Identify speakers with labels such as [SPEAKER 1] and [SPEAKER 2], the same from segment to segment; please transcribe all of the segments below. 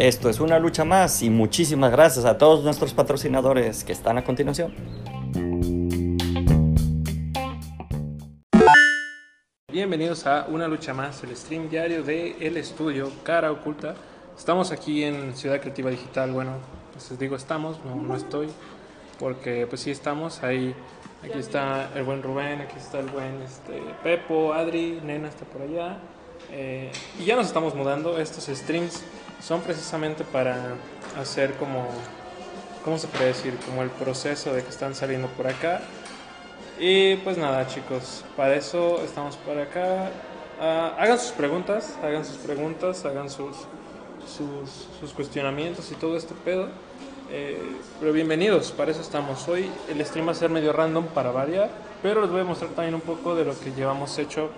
[SPEAKER 1] Esto es una lucha más y muchísimas gracias a todos nuestros patrocinadores que están a continuación.
[SPEAKER 2] Bienvenidos a Una Lucha Más, el stream diario de El Estudio Cara Oculta. Estamos aquí en Ciudad Creativa Digital. Bueno, pues les digo estamos, no, no estoy, porque pues sí estamos. Ahí, aquí está el buen Rubén, aquí está el buen este, Pepo, Adri, Nena está por allá. Eh, y ya nos estamos mudando. Estos streams son precisamente para hacer como, ¿cómo se puede decir? Como el proceso de que están saliendo por acá. Y pues nada chicos, para eso estamos por acá. Ah, hagan sus preguntas, hagan sus preguntas, hagan sus, sus, sus cuestionamientos y todo este pedo. Eh, pero bienvenidos, para eso estamos. Hoy el stream va a ser medio random para variar, pero les voy a mostrar también un poco de lo que llevamos hecho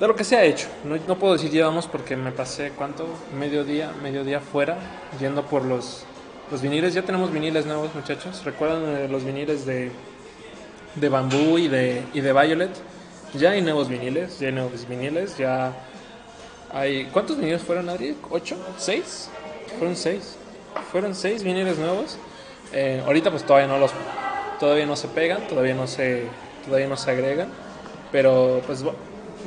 [SPEAKER 2] de lo que se ha hecho. No, no, puedo decir llevamos porque me pasé, ¿cuánto? Medio día, medio día fuera, yendo por los, los viniles. Ya tenemos viniles nuevos, muchachos. ¿Recuerdan los viniles de, de bambú y de, y de violet? Ya hay nuevos viniles, ya hay nuevos viniles, ya hay... ¿Cuántos viniles fueron, Adri? ¿Ocho? ¿Seis? Fueron seis. Fueron seis viniles nuevos. Eh, ahorita pues todavía no los... Todavía no se pegan, todavía no se, todavía no se agregan. Pero pues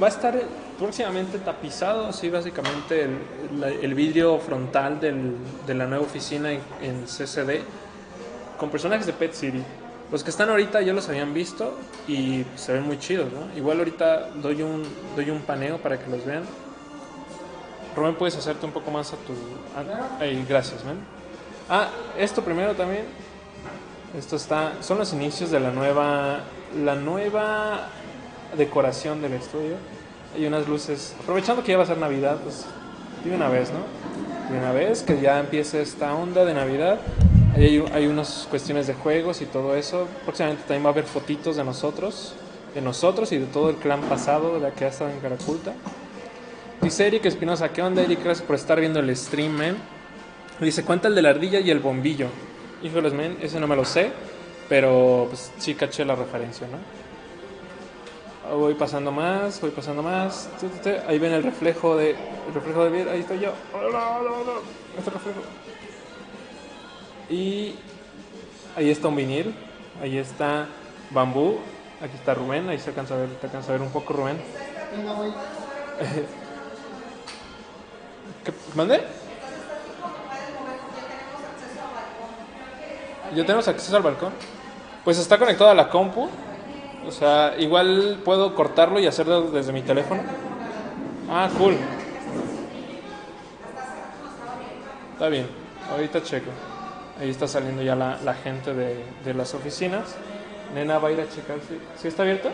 [SPEAKER 2] va a estar próximamente tapizado, así básicamente el, el vidrio frontal del, de la nueva oficina en, CCD con personajes de Pet City. Los que están ahorita ya los habían visto y se ven muy chidos, ¿no? Igual ahorita doy un, doy un paneo para que los vean. Rubén, puedes hacerte un poco más a tu... Ay, gracias, man. Ah, esto primero también. Esto está... Son los inicios de la nueva... La nueva decoración del estudio. Hay unas luces, aprovechando que ya va a ser Navidad, pues de una vez, ¿no? De una vez que ya empiece esta onda de Navidad. Hay, hay unas cuestiones de juegos y todo eso. Próximamente también va a haber fotitos de nosotros, de nosotros y de todo el clan pasado de la que ha estado en Caraculta. Dice Eric Espinosa, ¿qué onda Eric? Gracias por estar viendo el stream, man. Dice, cuenta el de la ardilla y el bombillo. Híjoles, men, ese no me lo sé, pero pues sí caché la referencia, ¿no? Voy pasando más, voy pasando más. Ahí ven el reflejo de el reflejo de ahí estoy yo. Este reflejo. Y ahí está un vinil, ahí está bambú, aquí está Rubén, ahí se alcanza a ver, te alcanza a ver un poco Rubén. ¿Qué? ¿Mande? ¿Ya tenemos acceso al balcón? Pues está conectado a la compu. O sea, igual puedo cortarlo y hacerlo desde mi teléfono. Ah, cool. Está bien, ahorita checo. Ahí está saliendo ya la, gente de, las oficinas. Nena va a ir a checar si, si está abierta.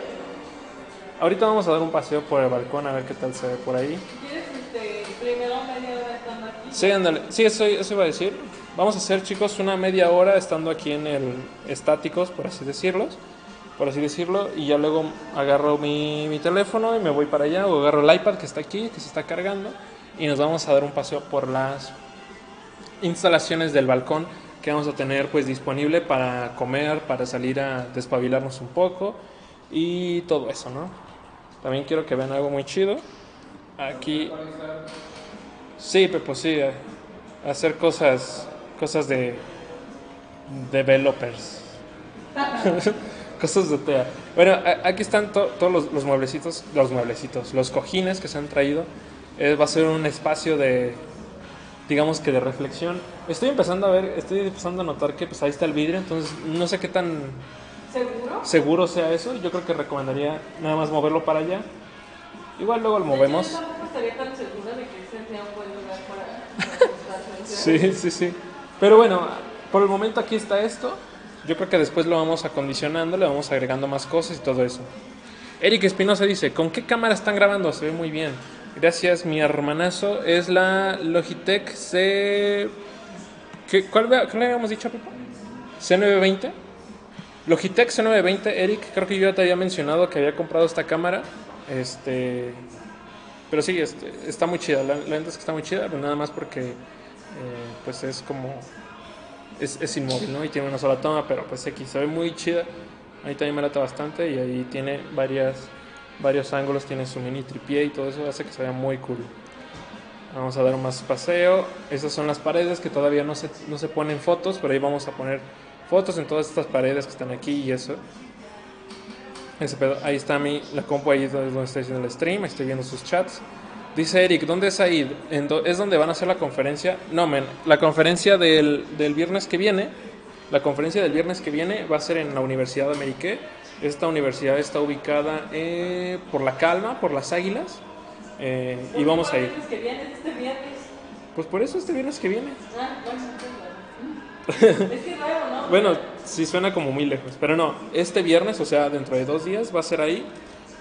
[SPEAKER 2] Ahorita vamos a dar un paseo por el balcón a ver qué tal se ve por ahí.
[SPEAKER 3] ¿Quieres este, primero media hora estando aquí?
[SPEAKER 2] Sí, ándale. Sí, eso, eso iba a decir. Vamos a hacer, chicos, una media hora estando aquí en el estáticos, por así decirlos por así decirlo, y ya luego agarro mi, mi, teléfono y me voy para allá, o agarro el iPad que está aquí, que se está cargando, y nos vamos a dar un paseo por las instalaciones del balcón que vamos a tener pues disponible para comer, para salir a despabilarnos un poco y todo eso, ¿no? También quiero que vean algo muy chido. Aquí... Sí, Pepo, sí, hacer cosas, cosas de developers. cosas de TEA. Bueno, aquí están to todos los, los, mueblecitos, los mueblecitos, los cojines que se han traído. Eh, va a ser un espacio de, digamos que de reflexión. Estoy empezando a ver, estoy empezando a notar que pues ahí está el vidrio, entonces no sé qué tan
[SPEAKER 3] ¿Seguro?
[SPEAKER 2] seguro sea eso. Yo creo que recomendaría nada más moverlo para allá. Igual luego lo movemos.
[SPEAKER 3] Yo estaría tan segura de que ese sea un buen lugar para, para
[SPEAKER 2] Sí, sí, sí. Pero bueno, por el momento aquí está esto. Yo creo que después lo vamos acondicionando, le vamos agregando más cosas y todo eso. Eric Espinosa dice, ¿con qué cámara están grabando? Se ve muy bien. Gracias, mi hermanazo. Es la Logitech C... ¿Qué, cuál, ¿Cuál le habíamos dicho, Pipo? C920. Logitech C920, Eric, creo que yo ya te había mencionado que había comprado esta cámara. Este... Pero sí, este, está muy chida. La, la neta es que está muy chida, pero nada más porque eh, pues es como es, es, inmóvil, ¿no? Y tiene una sola toma, pero pues se ve muy chida. Ahí también me lata bastante y ahí tiene varias, varios ángulos, tiene su mini tripié y todo eso hace que se vea muy cool. Vamos a dar más paseo. Esas son las paredes que todavía no se, no se ponen fotos, pero ahí vamos a poner fotos en todas estas paredes que están aquí y eso. Ese pedo. Ahí está mi, la compu, ahí es donde estoy haciendo el stream, estoy viendo sus chats. Dice Eric, ¿dónde es ahí? ¿En do- ¿Es donde van a hacer la conferencia? No, men, la conferencia del, del viernes que viene, la conferencia del viernes que viene va a ser en la Universidad de Amérique. Esta universidad está ubicada eh, por La Calma, por Las Águilas. eh, y vamos a ir.
[SPEAKER 3] Que viene este viernes.
[SPEAKER 2] Pues por eso este viernes que viene.
[SPEAKER 3] Ah, bueno, entonces, Es que nuevo, ¿no?
[SPEAKER 2] Bueno, sí suena como muy lejos, pero no, este viernes, o sea, dentro de dos días va a ser ahí.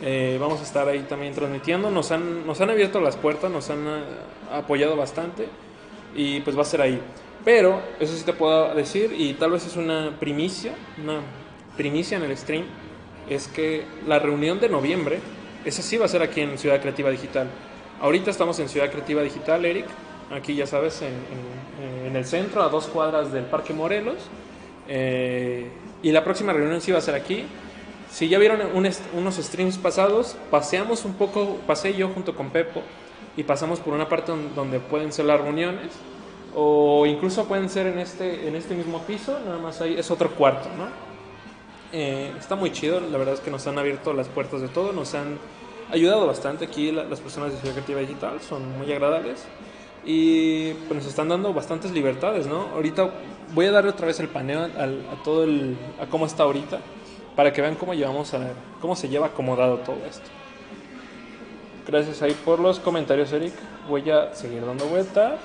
[SPEAKER 2] Eh, vamos a estar ahí también transmitiendo. Nos han, nos han abierto las puertas, nos han eh, apoyado bastante y pues va a ser ahí. Pero, eso sí te puedo decir, y tal vez es una primicia, una primicia en el stream, es que la reunión de noviembre, esa sí va a ser aquí en Ciudad Creativa Digital. Ahorita estamos en Ciudad Creativa Digital, Eric, aquí ya sabes, en, en- en el centro, a dos cuadras del Parque Morelos. Eh, y la próxima reunión sí va a ser aquí. Si ya vieron un unos streams pasados, paseamos un poco, pasé yo junto con Pepo y pasamos por una parte don- donde pueden ser las reuniones o incluso pueden ser en este, en este mismo piso, nada más ahí es otro cuarto, ¿no? Eh, está muy chido, la verdad es que nos han abierto las puertas de todo, nos han ayudado bastante aquí la- las personas de Ciudad Creativa Digital, son muy agradables y pues nos están dando bastantes libertades, ¿no? Ahorita voy a darle otra vez el paneo al- a todo el, a cómo está ahorita, para que vean cómo llevamos a, cómo se lleva acomodado todo esto. Gracias ahí por los comentarios, Eric. Voy a seguir dando vuelta.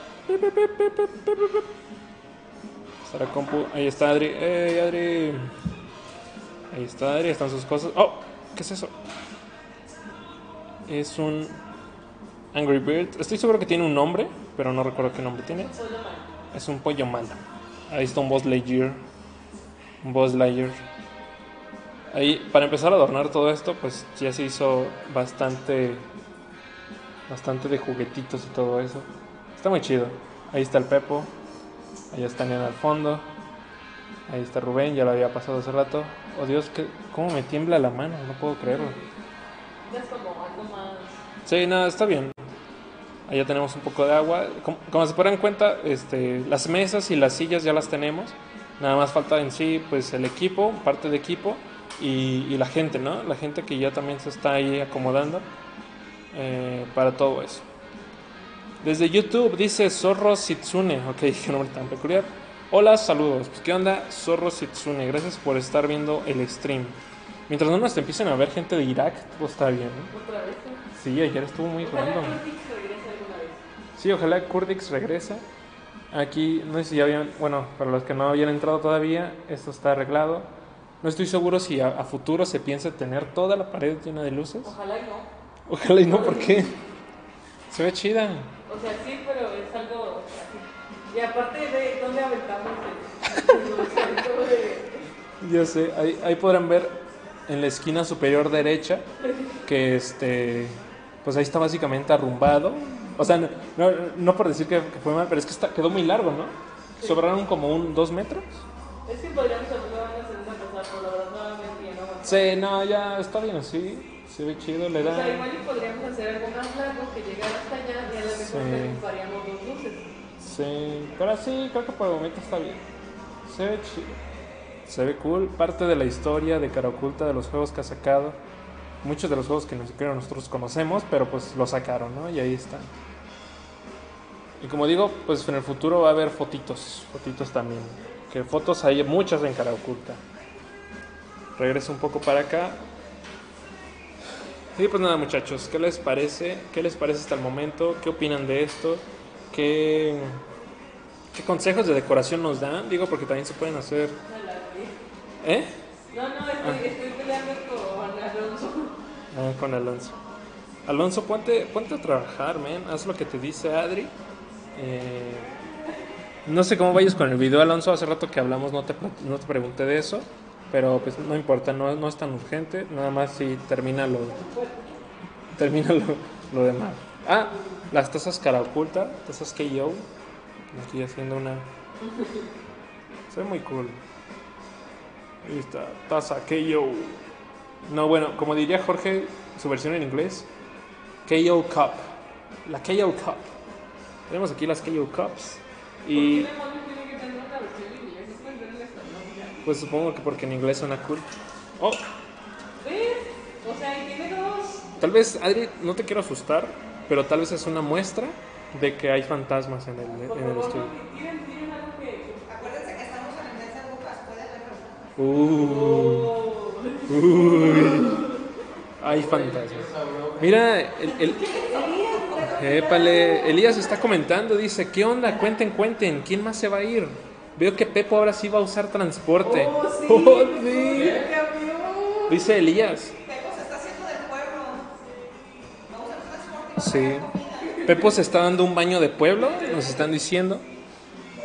[SPEAKER 2] La compu. Ahí está Adri. ¡Ey, Adri! Ahí está Adri, están sus cosas. ¡Oh! ¿Qué es eso? Es un Angry Bird. Estoy seguro que tiene un nombre, pero no recuerdo qué nombre tiene. Es un pollo malo. Ahí está un Boss Lightyear. Un Boss Lightyear. Ahí, para empezar a adornar todo esto, pues ya se hizo bastante. Bastante de juguetitos y todo eso. Está muy chido. Ahí está el Pepo. Ahí está Nena al fondo. Ahí está Rubén, ya lo había pasado hace rato. Oh Dios, ¿qué, ¿cómo me tiembla la mano? No puedo creerlo.
[SPEAKER 3] Ya es como algo más.
[SPEAKER 2] Sí, no, está bien. Allá tenemos un poco de agua. Como, como se podrán cuenta, este, las mesas y las sillas ya las tenemos. Nada más falta en sí, pues el equipo, parte de equipo y, y la gente, ¿no? La gente que ya también se está ahí acomodando eh, para todo eso. Desde YouTube dice Zorro Sitsune. Ok, qué nombre tan peculiar. Hola, saludos. Pues, ¿Qué onda, Zorro Sitsune? Gracias por estar viendo el stream. Mientras no nos empiecen a ver gente de Irak, todo está bien, ¿no?
[SPEAKER 3] Otra vez.
[SPEAKER 2] Sí, ayer estuvo muy
[SPEAKER 3] regrese vez.
[SPEAKER 2] Sí, ojalá Kurdix regresa. Aquí, no sé si ya habían, bueno, para los que no habían entrado todavía, esto está arreglado. No estoy seguro si a, a futuro se piensa tener toda la pared llena de luces.
[SPEAKER 3] Ojalá y no.
[SPEAKER 2] Ojalá y no, porque se ve chida.
[SPEAKER 3] O sea, sí, pero es algo así. Y aparte de dónde aventamos el, de.
[SPEAKER 2] Ya sé, ahí, ahí podrán ver en la esquina superior derecha que este, pues ahí está básicamente arrumbado. O sea, no, no, no por decir que, que fue mal, pero es que está, quedó muy largo, ¿no? Sobraron como un dos metros.
[SPEAKER 3] Es que podríamos
[SPEAKER 2] Sí, no, ya está bien así. Se ve chido, le
[SPEAKER 3] O sea,
[SPEAKER 2] da.
[SPEAKER 3] igual y podríamos hacer algo más largo que llegara hasta allá y a lo mejor
[SPEAKER 2] Sí.
[SPEAKER 3] ocuparíamos dos luces.
[SPEAKER 2] Sí, pero sí, creo que por el momento está bien. Se ve chido. Se ve cool. Parte de la historia de Cara Oculta, de los juegos que ha sacado. Muchos de los juegos que nosotros conocemos, pero pues lo sacaron, ¿no? Y ahí están. Y como digo, pues en el futuro va a haber fotitos. Fotitos también. Que fotos hay muchas en Cara Oculta. Regreso un poco para acá. Y pues nada muchachos, ¿qué les parece? ¿Qué les parece hasta el momento? ¿Qué opinan de esto? ¿Qué, qué consejos de decoración nos dan? Digo porque también se pueden hacer... ¿Eh?
[SPEAKER 3] No, no, estoy, estoy peleando con Alonso.
[SPEAKER 2] Ah, con Alonso. Alonso, ponte, ponte a trabajar, man. Haz lo que te dice Adri. Eh, no sé cómo vayas con el video, Alonso. Hace rato que hablamos no te, no te pregunté de eso. Pero pues no importa, no, no es tan urgente. Nada más si termina lo, termina lo, lo demás. Ah, las tazas cara oculta, tazas KO. Aquí haciendo una... Se ve muy cool. Ahí está, taza KO. No, bueno, como diría Jorge, su versión en inglés, KO Cup. La KO Cup. Tenemos aquí las KO Cups.
[SPEAKER 3] ¿Por
[SPEAKER 2] Y
[SPEAKER 3] demonios tiene que tener una versión en inglés? ¿No pueden ver en español?
[SPEAKER 2] Pues supongo que porque en inglés suena cool. Oh,
[SPEAKER 3] ¿Ves? O sea, tiene dos.
[SPEAKER 2] tal vez, Adri, no te quiero asustar, pero tal vez es una muestra de que hay fantasmas en el,
[SPEAKER 3] Por
[SPEAKER 2] en el
[SPEAKER 3] favor,
[SPEAKER 2] estudio.
[SPEAKER 3] no, tienen, tienen algo que.
[SPEAKER 4] Acuérdense que estamos en el mes de brujas, puede haber
[SPEAKER 2] Uh,
[SPEAKER 3] Oh.
[SPEAKER 2] uy, hay fantasmas. Mira, el, el- Épale, Elías está comentando, dice, ¿qué onda? Cuenten, cuenten, ¿quién más se va a ir? Veo que Pepo ahora sí va a usar transporte.
[SPEAKER 3] Oh, sí.
[SPEAKER 2] Oh, sí. Dice Elías.
[SPEAKER 4] Pepo se está haciendo del pueblo. Vamos a transporte y
[SPEAKER 2] Sí. Pepo se está dando un baño de pueblo, nos están diciendo.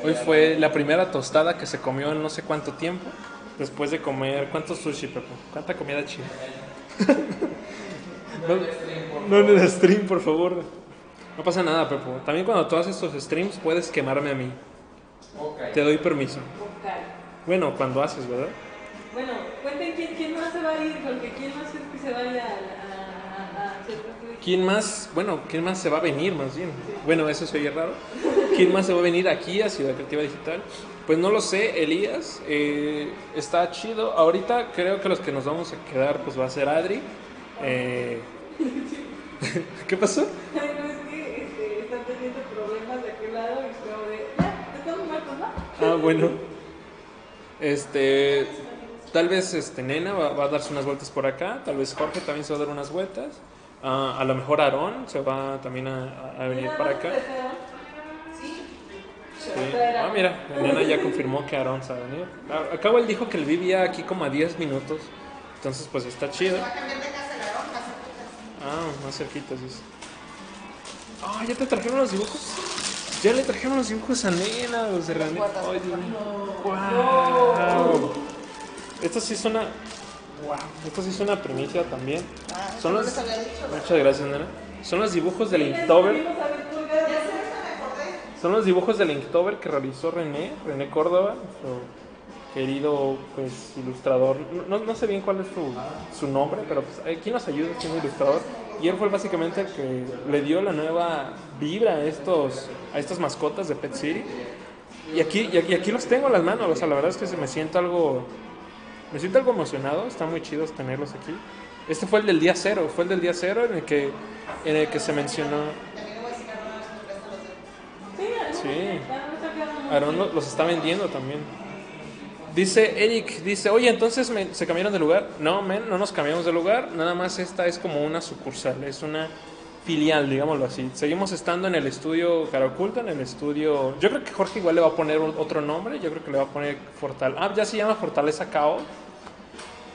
[SPEAKER 2] Hoy fue la primera tostada que se comió en no sé cuánto tiempo. Después de comer, ¿cuánto sushi, Pepo? ¿Cuánta comida china? no, no en el stream, por favor. No pasa nada, Pepo. También cuando tú haces tus streams puedes quemarme a mí. Te doy permiso. Bueno, cuando haces, ¿verdad?
[SPEAKER 3] Bueno, cuenten quién, quién más se va a ir, porque quién más es que se vaya a, a, a, a.
[SPEAKER 2] ¿Quién más, bueno, quién más se va a venir más bien? Bueno, eso se oye raro. ¿Quién más se va a venir aquí a Ciudad Creativa Digital? Pues no lo sé, Elías. eh, está chido. Ahorita creo que los que nos vamos a quedar pues va a ser Adri. eh, ¿Qué pasó? Ah, bueno. Este, tal vez este Nena va, va a darse unas vueltas por acá. Tal vez Jorge también se va a dar unas vueltas. Ah, a lo mejor Aarón se va también a, a venir para acá. Sí. Ah, mira, Nena ya confirmó que Aarón se va a venir. Ah, Acabo él dijo que él vivía aquí como a 10 minutos. Entonces, pues está chido.
[SPEAKER 4] Más cerquita.
[SPEAKER 2] Ah, más cerquitas, dice. Ah, ya te trajeron los dibujos. Ya le trajeron los dibujos a Nena, los de René. Ay, Dios mío. Wow. Esto sí es una. Wow. Esto sí es una primicia también.
[SPEAKER 4] Ah,
[SPEAKER 2] Son los.
[SPEAKER 4] dicho.
[SPEAKER 2] Muchas gracias, Nena. Son los dibujos del Inktober. Son los dibujos del Inktober que realizó René, René Córdoba, nuestro querido pues, ilustrador. No, no sé bien cuál es su, su nombre, pero pues, ¿quién nos ayuda siendo ilustrador? Y él fue básicamente el que le dio la nueva vibra a, estos, a estas mascotas de Pet City. Y aquí, y aquí, aquí los tengo en las manos, o sea, la verdad es que me siento algo, me siento algo emocionado, están muy chidos tenerlos aquí. Este fue el del día cero, fue el del día cero en el que, en el que se mencionó, Sí. Aaron lo- los está vendiendo también. Dice Eric, dice, oye, entonces me- se cambiaron de lugar. No, men, no nos cambiamos de lugar. Nada más esta es como una sucursal, es una filial, digámoslo así. Seguimos estando en el estudio Cara Oculta, en el estudio... Yo creo que Jorge igual le va a poner otro nombre. Yo creo que le va a poner Fortal... Ah, ya se llama Fortaleza KO.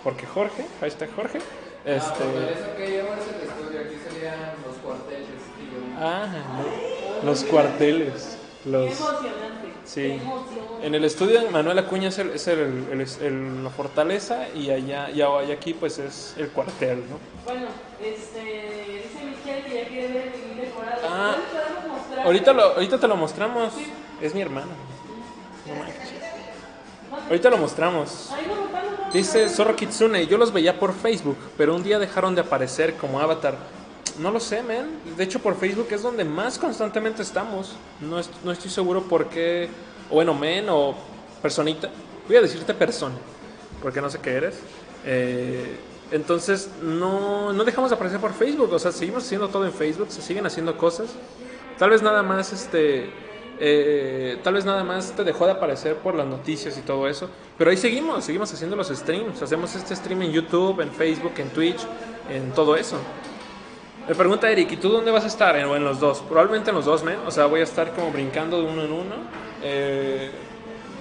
[SPEAKER 2] Porque Jorge, ahí está Jorge. Este...
[SPEAKER 5] Eso que llamas el estudio, aquí serían los cuarteles.
[SPEAKER 2] Ah, no. los cuarteles.
[SPEAKER 3] Qué
[SPEAKER 2] Los...
[SPEAKER 3] emocionante.
[SPEAKER 2] Sí. En el estudio de Manuel Acuña es, el, es el- la fortaleza y allá y aquí pues es el cuartel, ¿no?
[SPEAKER 3] Bueno, este, dice Michelle que ya quiere ver el decorado.
[SPEAKER 2] Ah. Ahorita, lo, ahorita te lo mostramos. Es mi hermana. No manches. Ahorita lo mostramos. Dice Zorro Kitsune, yo los veía por Facebook, pero un día dejaron de aparecer como avatar. No lo sé, man. De hecho, por Facebook es donde más constantemente estamos. No, no estoy seguro por qué. O bueno, men o personita. Voy a decirte persona, porque no sé qué eres. Eh, entonces, no, no dejamos de aparecer por Facebook. O sea, seguimos haciendo todo en Facebook, se siguen haciendo cosas. Tal vez nada más este. eh, tal vez nada más te dejó de aparecer por las noticias y todo eso. Pero ahí seguimos, seguimos haciendo los streams. Hacemos este stream en YouTube, en Facebook, en Twitch, en todo eso. Me pregunta Eric, ¿y tú dónde vas a estar? En, en los dos. Probablemente en los dos, men. O sea, voy a estar como brincando de uno en uno. Eh,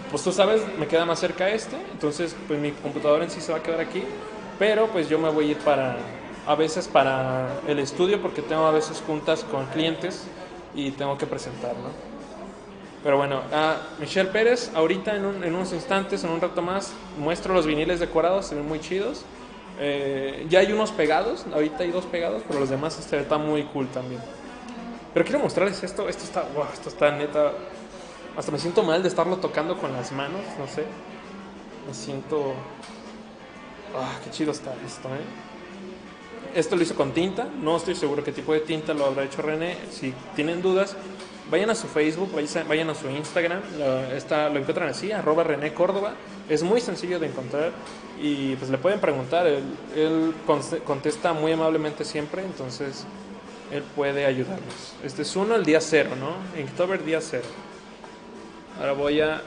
[SPEAKER 2] pues tú sabes, me queda más cerca este. Entonces, pues mi computadora en sí se va a quedar aquí. Pero pues yo me voy a ir para, a veces para el estudio porque tengo a veces juntas con clientes y tengo que presentar, ¿no? Pero bueno, a Michelle Pérez, ahorita en, un- en unos instantes, en un rato más, muestro los viniles decorados, se ven muy chidos. Eh, ya hay unos pegados, ahorita hay dos pegados, pero los demás este, está muy cool también. Pero quiero mostrarles esto, esto está, wow, esto está neta, hasta me siento mal de estarlo tocando con las manos, no sé. Me siento, ah, qué chido está esto, ¿eh? Esto lo hizo con tinta, no estoy seguro qué tipo de tinta lo habrá hecho René. Si tienen dudas, vayan a su Facebook, vayan- a su Instagram, lo, está, lo encuentran así, arroba René Córdoba. Es muy sencillo de encontrar y pues le pueden preguntar, él, él contesta muy amablemente siempre, entonces él puede ayudarnos. Este es uno, el día cero, ¿no? Inktober día cero. Ahora voy a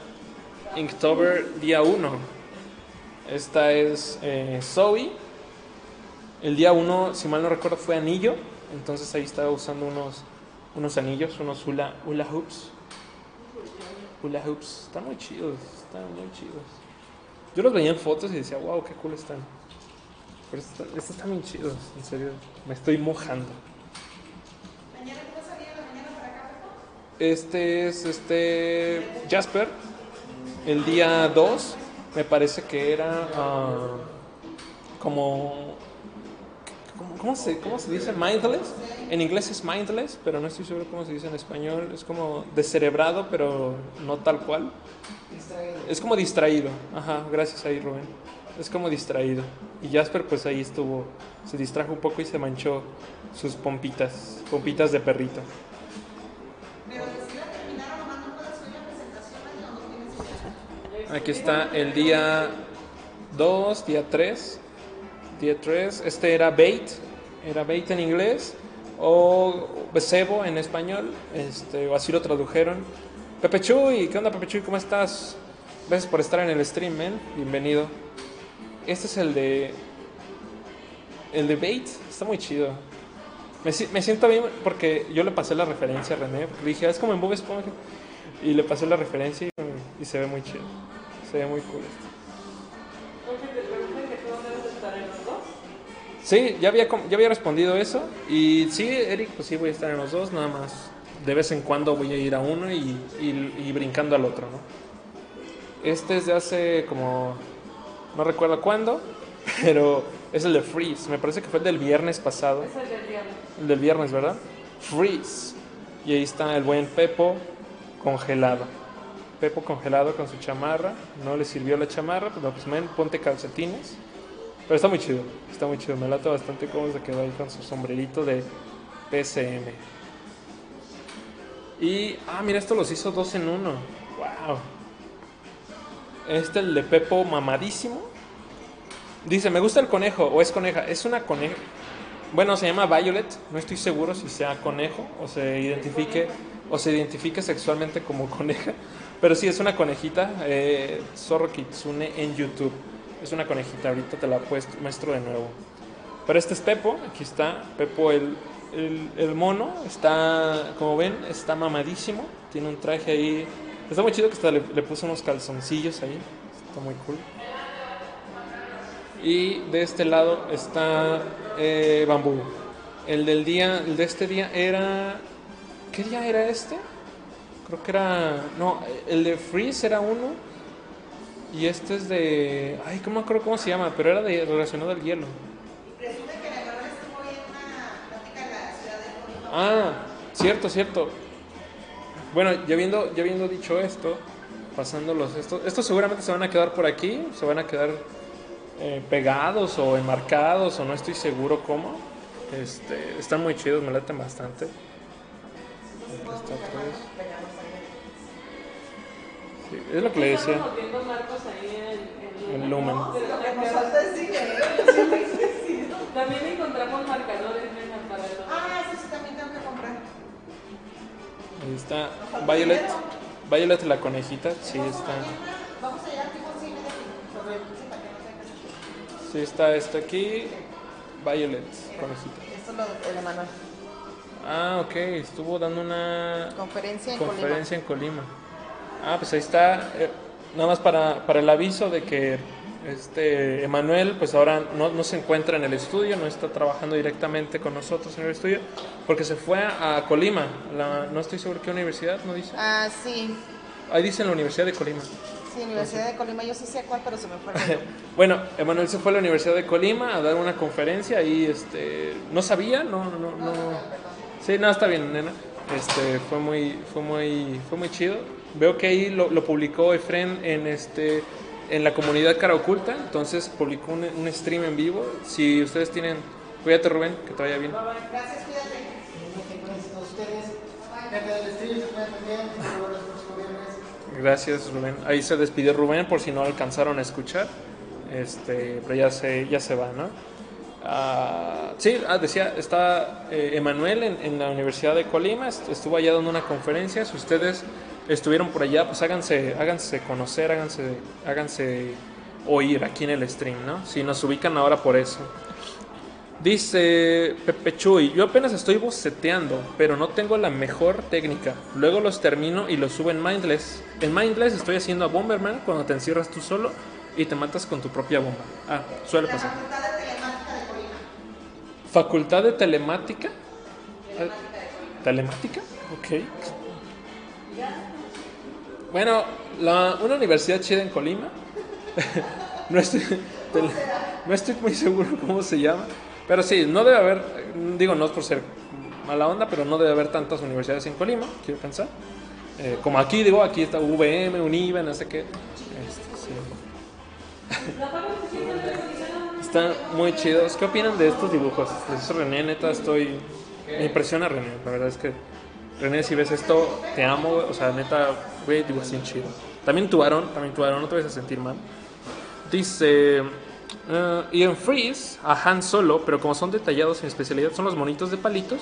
[SPEAKER 2] Inktober día 1. Esta es eh, Zoe. El día 1, si mal no recuerdo, fue anillo. Entonces ahí estaba usando unos, unos anillos, unos hula, hula hoops. Hula hoops. Están muy chidos, están muy chidos. Yo los veía en fotos y decía, wow, qué cool están. Pero estos están, estos están muy chidos, en serio. Me estoy mojando.
[SPEAKER 4] Mañana, ¿qué vas a salir en la mañana para acá?
[SPEAKER 2] Este es este Jasper. El día 2 me parece que era ah, como ¿cómo, se, ¿Cómo se dice? Mindless. En inglés es mindless, pero no estoy seguro cómo se dice en español. Es como descerebrado, pero no tal cual. Es como distraído. Ajá, gracias ahí, Rubén. Es como distraído. Y Jasper, pues ahí estuvo. Se distrajo un poco y se manchó sus pompitas. Pompitas de perrito. Aquí está el día 2, día 3. Día 3. Este era bait. Era bait en inglés. O cebo en español. Este, o así lo tradujeron. Pepe Chuy, ¿qué onda Pepe Chuy? ¿Cómo estás? Gracias por estar en el stream, man. Bienvenido. Este es el de. El de bait. Está muy chido. Me, me siento bien porque yo le pasé la referencia a René. Dije, "Ah, es como en Bob Esponja. Y le pasé la referencia y, y se ve muy chido. Se ve muy cool. esto. Sí, ya había, ya había respondido eso. Y sí, Eric, pues sí voy a estar en los dos, nada más. De vez en cuando voy a ir a uno y, y- y brincando al otro, ¿no? Este es de hace como... No recuerdo cuándo, pero es el de Freeze. Me parece que fue el del viernes pasado.
[SPEAKER 3] Es el del viernes.
[SPEAKER 2] El del viernes, ¿verdad? Freeze. Y ahí está el buen Pepo congelado. Pepo congelado con su chamarra. No le sirvió la chamarra, pero pues men, ponte calcetines. Pero está muy chido, está muy chido. Me lata bastante cómo se quedó ahí con su sombrerito de PCM. Y, ah, mira, esto los hizo dos en uno. Wow. Este, el de Pepo mamadísimo. Dice, me gusta el conejo, o es coneja. Es una coneja. Bueno, se llama Violet. No estoy seguro si sea conejo o se identifique o se identifique sexualmente como coneja. Pero sí es una conejita. Eh, Zorro Kitsune en YouTube. Es una conejita. Ahorita te la muestro de nuevo. Pero este es Pepo. Aquí está. Pepo el, el, el mono. Está, como ven, está mamadísimo. Tiene un traje ahí. Está muy chido que hasta le, le puso unos calzoncillos ahí. Está muy cool. Y de este lado está eh, Bambú. El del día, el de este día era. ¿Qué día era este? Creo que era. No, el de Freeze era uno. Y este es de. Ay, ¿cómo me acuerdo cómo se llama? Pero era de relacionado al hielo.
[SPEAKER 4] Resulta que la Aurora estuvo hoy en una plática en la ciudad de Colima.
[SPEAKER 2] Ah, cierto, cierto. Bueno, ya habiendo, ya habiendo dicho esto, pasándolos estos, estos seguramente se van a quedar por aquí, se van a quedar eh, pegados o enmarcados o no estoy seguro cómo. Este, están muy chidos, me laten bastante. Aquí está. Sí, es lo que le decía.
[SPEAKER 3] Marcos ahí en, en
[SPEAKER 2] El lumen.
[SPEAKER 3] Pero
[SPEAKER 4] Lo que nos falta es dinero.
[SPEAKER 3] También encontramos marcadores para los.
[SPEAKER 4] Ah, eso sí también tengo que comprar.
[SPEAKER 2] Ahí está Violet. Violet la conejita, sí está.
[SPEAKER 4] Vamos allá, tipo cine de sobre sí, para que no tengas
[SPEAKER 2] Sí está esto aquí. Violet, conejita.
[SPEAKER 4] Esto es lo de Manuel.
[SPEAKER 2] Ah, ok, estuvo dando una
[SPEAKER 4] Conferencia en
[SPEAKER 2] conferencia en Colima. Ah, pues ahí está. eh, nada más para, para el aviso de que este Emanuel, pues ahora no, no se encuentra en el estudio, no está trabajando directamente con nosotros en el estudio, porque se fue a Colima. La- no estoy seguro qué universidad, ¿no dice?
[SPEAKER 4] Ah, sí.
[SPEAKER 2] Ahí dice la Universidad de Colima.
[SPEAKER 4] Sí, Universidad de Colima. Yo sí sé cuál, pero se me fue.
[SPEAKER 2] Bueno, Emanuel se fue a la Universidad de Colima a dar una conferencia y este, no sabía, no, no, no. no. Sí, no, está bien, nena. Este, fue muy, fue muy, fue muy chido. Veo que ahí lo, lo publicó Efren en este, en la comunidad cara oculta, entonces publicó un, un stream en vivo. Si ustedes tienen, cuídate Rubén, que te vaya bien.
[SPEAKER 4] Gracias, cuídate.
[SPEAKER 2] Gracias, Rubén. Ahí se despidió Rubén por si no alcanzaron a escuchar. Este, pero ya se, ya se va, ¿no? Ah, sí, ah, decía, está eh, Emanuel en, en la Universidad de Colima, est- estuvo allá dando una conferencia. Si ustedes estuvieron por allá, pues háganse, háganse conocer, háganse, háganse oír aquí en el stream, ¿no? Si nos ubican ahora por eso. Dice Pepe Chuy, yo apenas estoy boceteando, pero no tengo la mejor técnica. Luego los termino y los subo en Mindless. En Mindless estoy haciendo a Bomberman cuando te encierras tú solo y te matas con tu propia bomba. Ah, suele pasar.
[SPEAKER 4] Facultad de Telemática de.
[SPEAKER 2] Facultad de Telemática. ¿Telemática? Ok. Bueno, la- una universidad chida en Colima. no, estoy, tel- no estoy muy seguro cómo se llama. Pero sí, no debe haber, digo, no es por ser mala onda, pero no debe haber tantas universidades en Colima, quiero pensar. Eh, como aquí, digo, aquí está UVM, UNIVA, no sé qué. Este, sí. Están muy chidos. ¿Qué opinan de estos dibujos? Les René, neta, estoy... Me impresiona René, la verdad es que... René, si ves esto, te amo, o sea, neta, güey, bien chido. También tu Aaron, también tu Aaron, no te vayas a sentir mal. Dice... eh, y en Freeze, a Han Solo, pero como son detallados, mi especialidad son los monitos de palitos,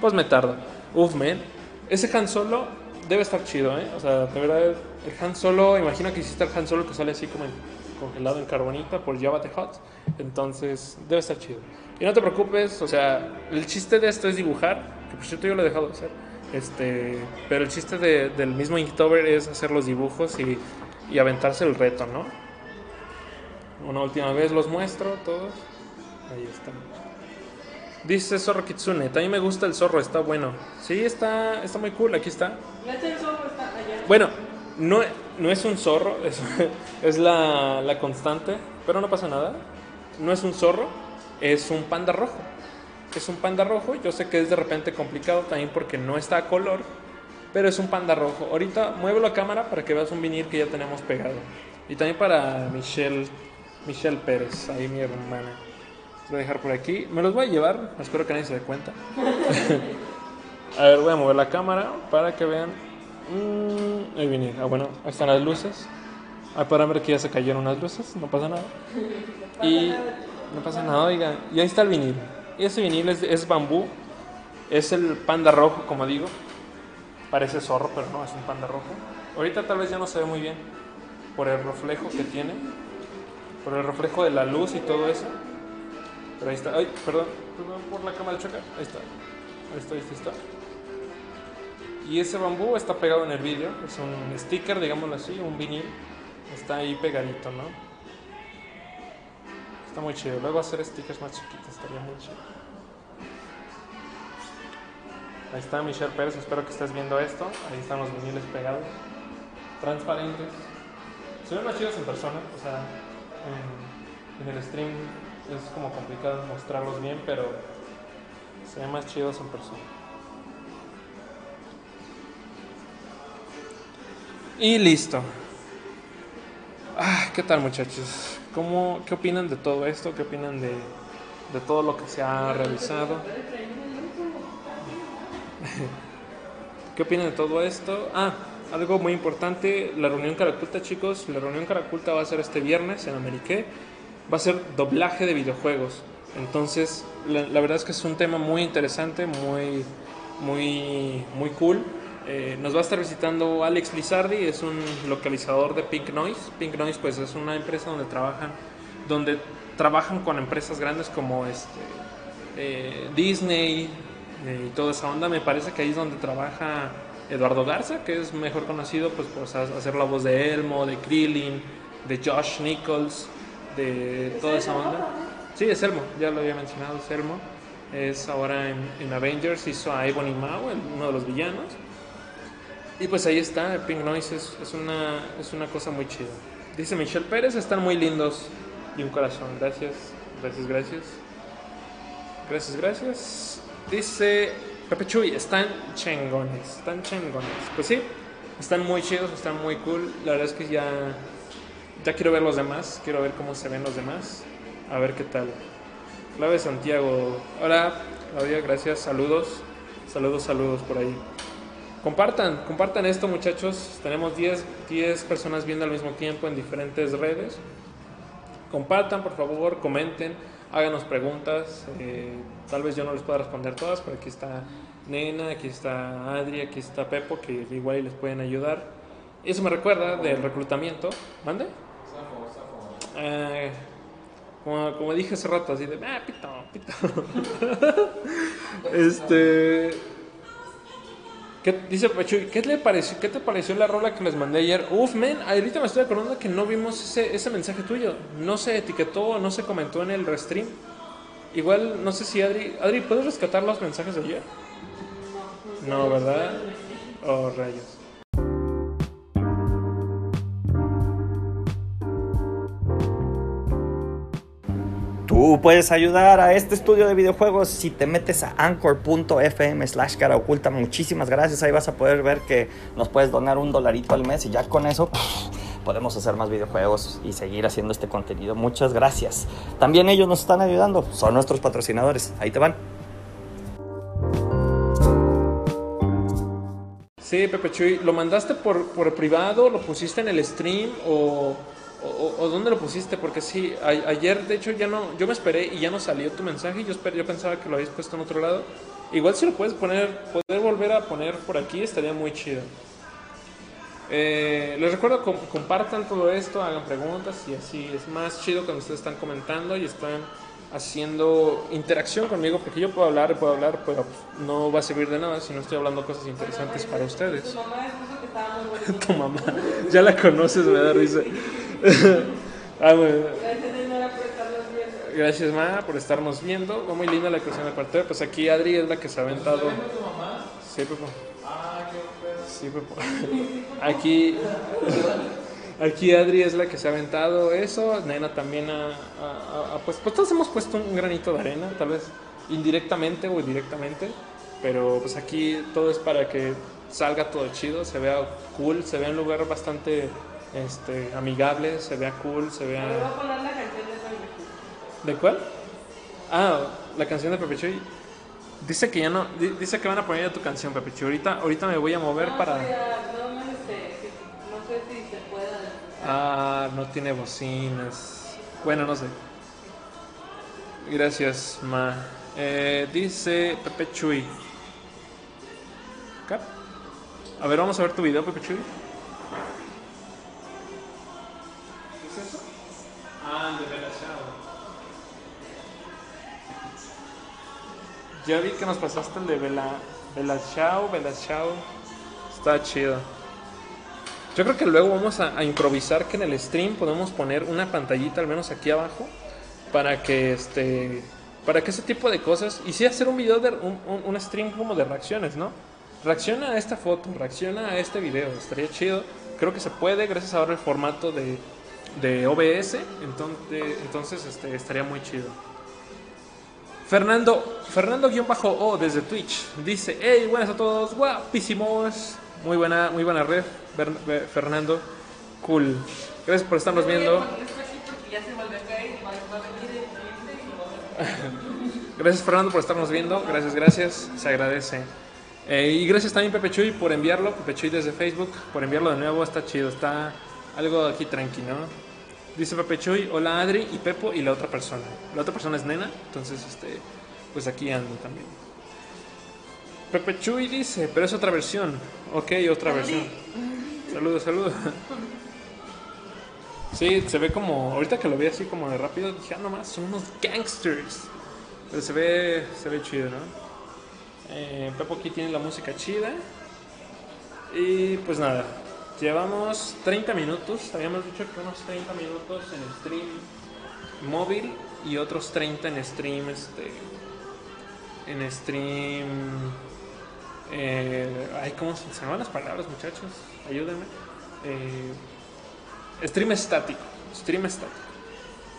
[SPEAKER 2] pues me tarda. Uf, man. Ese Han Solo debe estar chido, ¿eh? O sea, de verdad, el Han Solo, imagino que hiciste el Han Solo que sale así como en- congelado en carbonita por Java the Hot. Entonces, debe estar chido. Y no te preocupes, o sea, el chiste de esto es dibujar, que por cierto yo lo he dejado de hacer. Este, pero el chiste de- del mismo Inktober es hacer los dibujos y, y aventarse el reto, ¿no? Una última vez los muestro todos. Ahí están. Dice Zorro Kitsune, también me gusta el zorro, está bueno. Sí, está, está muy cool, aquí está.
[SPEAKER 3] Ya está el zorro, está allá.
[SPEAKER 2] Bueno, no, no es un zorro, es, es la, la constante, pero no pasa nada. No es un zorro, es un panda rojo. Es un panda rojo, yo sé que es de repente complicado también porque no está a color, pero es un panda rojo. Ahorita muevo la cámara para que veas un vinil que ya tenemos pegado. Y también para Michelle, Michelle Pérez, ahí mi hermana. Los voy a dejar por aquí. Me los voy a llevar, espero que nadie se dé cuenta. a ver, voy a mover la cámara para que vean. Mm, el vinil. Ah, bueno, ahí están las luces. Ah, podrán ver que ya se cayeron las luces, no pasa nada. Y no pasa nada, oigan. Y ahí está el vinil. Y ese vinil es, bambú. Es el panda rojo, como digo. Parece zorro, pero no, es un panda rojo. Ahorita tal vez ya no se ve muy bien por el reflejo que tiene. Por el reflejo de la luz y todo eso. Pero ahí está. Ay, perdón, perdón por la cámara de chocar. Ahí está. Ahí está, ahí está. Y ese bambú está pegado en el vídeo. Es un sticker, digámoslo así, un vinil. Está ahí pegadito, ¿no? Está muy chido. Luego hacer stickers más chiquitos estaría muy chido. Ahí está Michelle Pérez, espero que estés viendo esto. Ahí están los viniles pegados. Transparentes. Se ven más chidos en persona, o sea, en, el stream es como complicado mostrarlos bien, pero se ven más chidos en persona. Y listo. Ah, ¿Qué tal muchachos? ¿Cómo, ¿Qué opinan de todo esto? ¿Qué opinan de, de todo lo que se ha realizado? ¿Qué opinan de todo esto? Ah, algo muy importante, la reunión Caraculta, chicos. La reunión Caraculta va a ser este viernes en Amérique. Va a ser doblaje de videojuegos. Entonces, la, la verdad es que es un tema muy interesante, muy, muy, muy cool. Eh, nos va a estar visitando Alex Lizardi, es un localizador de Pink Noise. Pink Noise, pues, es una empresa donde trabajan, donde trabajan con empresas grandes como este, eh, Disney eh, y toda esa onda. Me parece que ahí es donde trabaja Eduardo Garza, que es mejor conocido pues, por hacer la voz de Elmo, de Krillin, de Josh Nichols, de toda esa onda. Sí, es Elmo, ya lo había mencionado, es Elmo. Es ahora en, en Avengers, hizo a Ebony Maw, uno de los villanos. Y pues ahí está, Pink Noise es, es una, es una cosa muy chida. Dice Michelle Pérez, están muy lindos y un corazón. Gracias, gracias, gracias. Gracias, gracias. Dice Pepe Chuy, están chingones, están chingones. Pues sí, están muy chidos, están muy cool. La verdad es que ya, ya quiero ver los demás, quiero ver cómo se ven los demás. A ver qué tal. Clave Santiago, hola, Claudia, gracias, saludos. Saludos, saludos por ahí. Compartan, compartan esto muchachos. Tenemos 10, 10 personas viendo al mismo tiempo en diferentes redes. Compartan, por favor, comenten, háganos preguntas. eh, tal vez yo no les pueda responder todas, pero aquí está Nena, aquí está Adri, aquí está Pepo, que igual les pueden ayudar. Eso me recuerda del reclutamiento. ¿Mande? Eh, como, como dije hace rato, así de, ah, pito, pito. este. ¿Qué, dice Pachuy, ¿qué, le pareció, ¿qué te pareció la rola que les mandé ayer? Uf, men, ahorita me estoy acordando que no vimos ese, ese mensaje tuyo. No se etiquetó, no se comentó en el restream. Igual, no sé si Adri. Adri, ¿puedes rescatar los mensajes de ayer? No, ¿verdad? Oh, rayos.
[SPEAKER 1] Puedes ayudar a este estudio de videojuegos si te metes a anchor.fm slash cara oculta. Muchísimas gracias. Ahí vas a poder ver que nos puedes donar un dolarito al mes y ya con eso podemos hacer más videojuegos y seguir haciendo este contenido. Muchas gracias. También ellos nos están ayudando. Son nuestros patrocinadores. Ahí te van.
[SPEAKER 2] Sí, Pepe Chuy, ¿lo mandaste por, por privado? ¿Lo pusiste en el stream? ¿O, o, o dónde lo pusiste? Porque sí, a- ayer de hecho ya no, yo me esperé y ya no salió tu mensaje. Yo, esper- yo pensaba que lo habías puesto en otro lado. Igual si lo puedes poner, poder volver a poner por aquí estaría muy chido. Eh, les recuerdo, com- compartan todo esto, hagan preguntas y así es más chido cuando ustedes están comentando y están haciendo interacción conmigo, porque yo puedo hablar, puedo hablar, pero pues, no va a servir de nada si no estoy hablando cosas interesantes para ustedes.
[SPEAKER 3] Tu mamá,
[SPEAKER 2] ya la conoces, me da risa. Ah, bueno.
[SPEAKER 3] Gracias, Nora, por estarnos viendo.
[SPEAKER 2] Gracias, Ma, por estarnos viendo. Fue muy linda la creación de parte. Pues aquí Adri es la que se ha aventado. Sí, Pepo. Sí, Pepo. Aquí, aquí Adri es la que se ha aventado eso. Nena también ha, ha- ha- pues, pues todos hemos puesto un granito de arena, tal vez indirectamente o directamente. Pero pues aquí todo es para que salga todo chido, se vea cool, se vea un lugar bastante este, amigable, se vea cool, se vea...
[SPEAKER 3] Voy a poner la canción de Pepe
[SPEAKER 2] ¿De cuál? Ah, la canción de Pepe Chuy. Dice que ya no, di- dice que van a poner ya tu canción, Pepe Chuy. Ahorita, ahorita me voy a mover
[SPEAKER 3] No,
[SPEAKER 2] para.
[SPEAKER 3] no, sé si se pueda.
[SPEAKER 2] Ah, no tiene bocinas. Bueno, no sé. Gracias, Ma. Eh, dice Pepe Chuy. A ver, vamos a ver tu video, Pepe Chuy. De Bella Ciao. Ya vi que nos pasaste el de Ciao, Bella Ciao. Está chido. Yo creo que luego vamos a, a improvisar que en el stream podemos poner una pantallita al menos aquí abajo para que este para que ese tipo de cosas y sí hacer un video de un, un- un stream como de reacciones, ¿no? Reacciona a esta foto, reacciona a este video, estaría chido. Creo que se puede gracias ahora el formato de, de OBS, entonces, entonces este, estaría muy chido. Fernando, Fernando-O desde Twitch dice, hey, buenas a todos, guapísimos. Muy buena, muy buena red, Fer- Fer- Fernando. Cool. Gracias por estarnos viendo. Gracias Fernando por estarnos viendo. Gracias, gracias. Se agradece. Eh, y gracias también Pepe Chuy por enviarlo. Pepe Chuy desde Facebook. Por enviarlo de nuevo. Está chido. Está algo aquí tranquilo. Dice Pepe Chuy, hola Adri y Pepo y la otra persona. La otra persona es Nena. Entonces, este, pues aquí ando también. Pepe Chuy dice, pero es otra versión. Ok, otra versión. Saludos, saludos. Sí, se ve como, ahorita que lo vi así como de rápido, dije, ah, nomás, son unos gangsters. Pero se ve, se ve chido, ¿no? Eh, Pepo aquí tiene la música chida. Y pues nada, llevamos 30 minutos, habíamos dicho que unos 30 minutos en stream móvil y otros 30 en stream, este, en stream, eh, ay, ¿cómo se van las palabras, muchachos? Ayúdenme. Eh, stream estático, stream estático.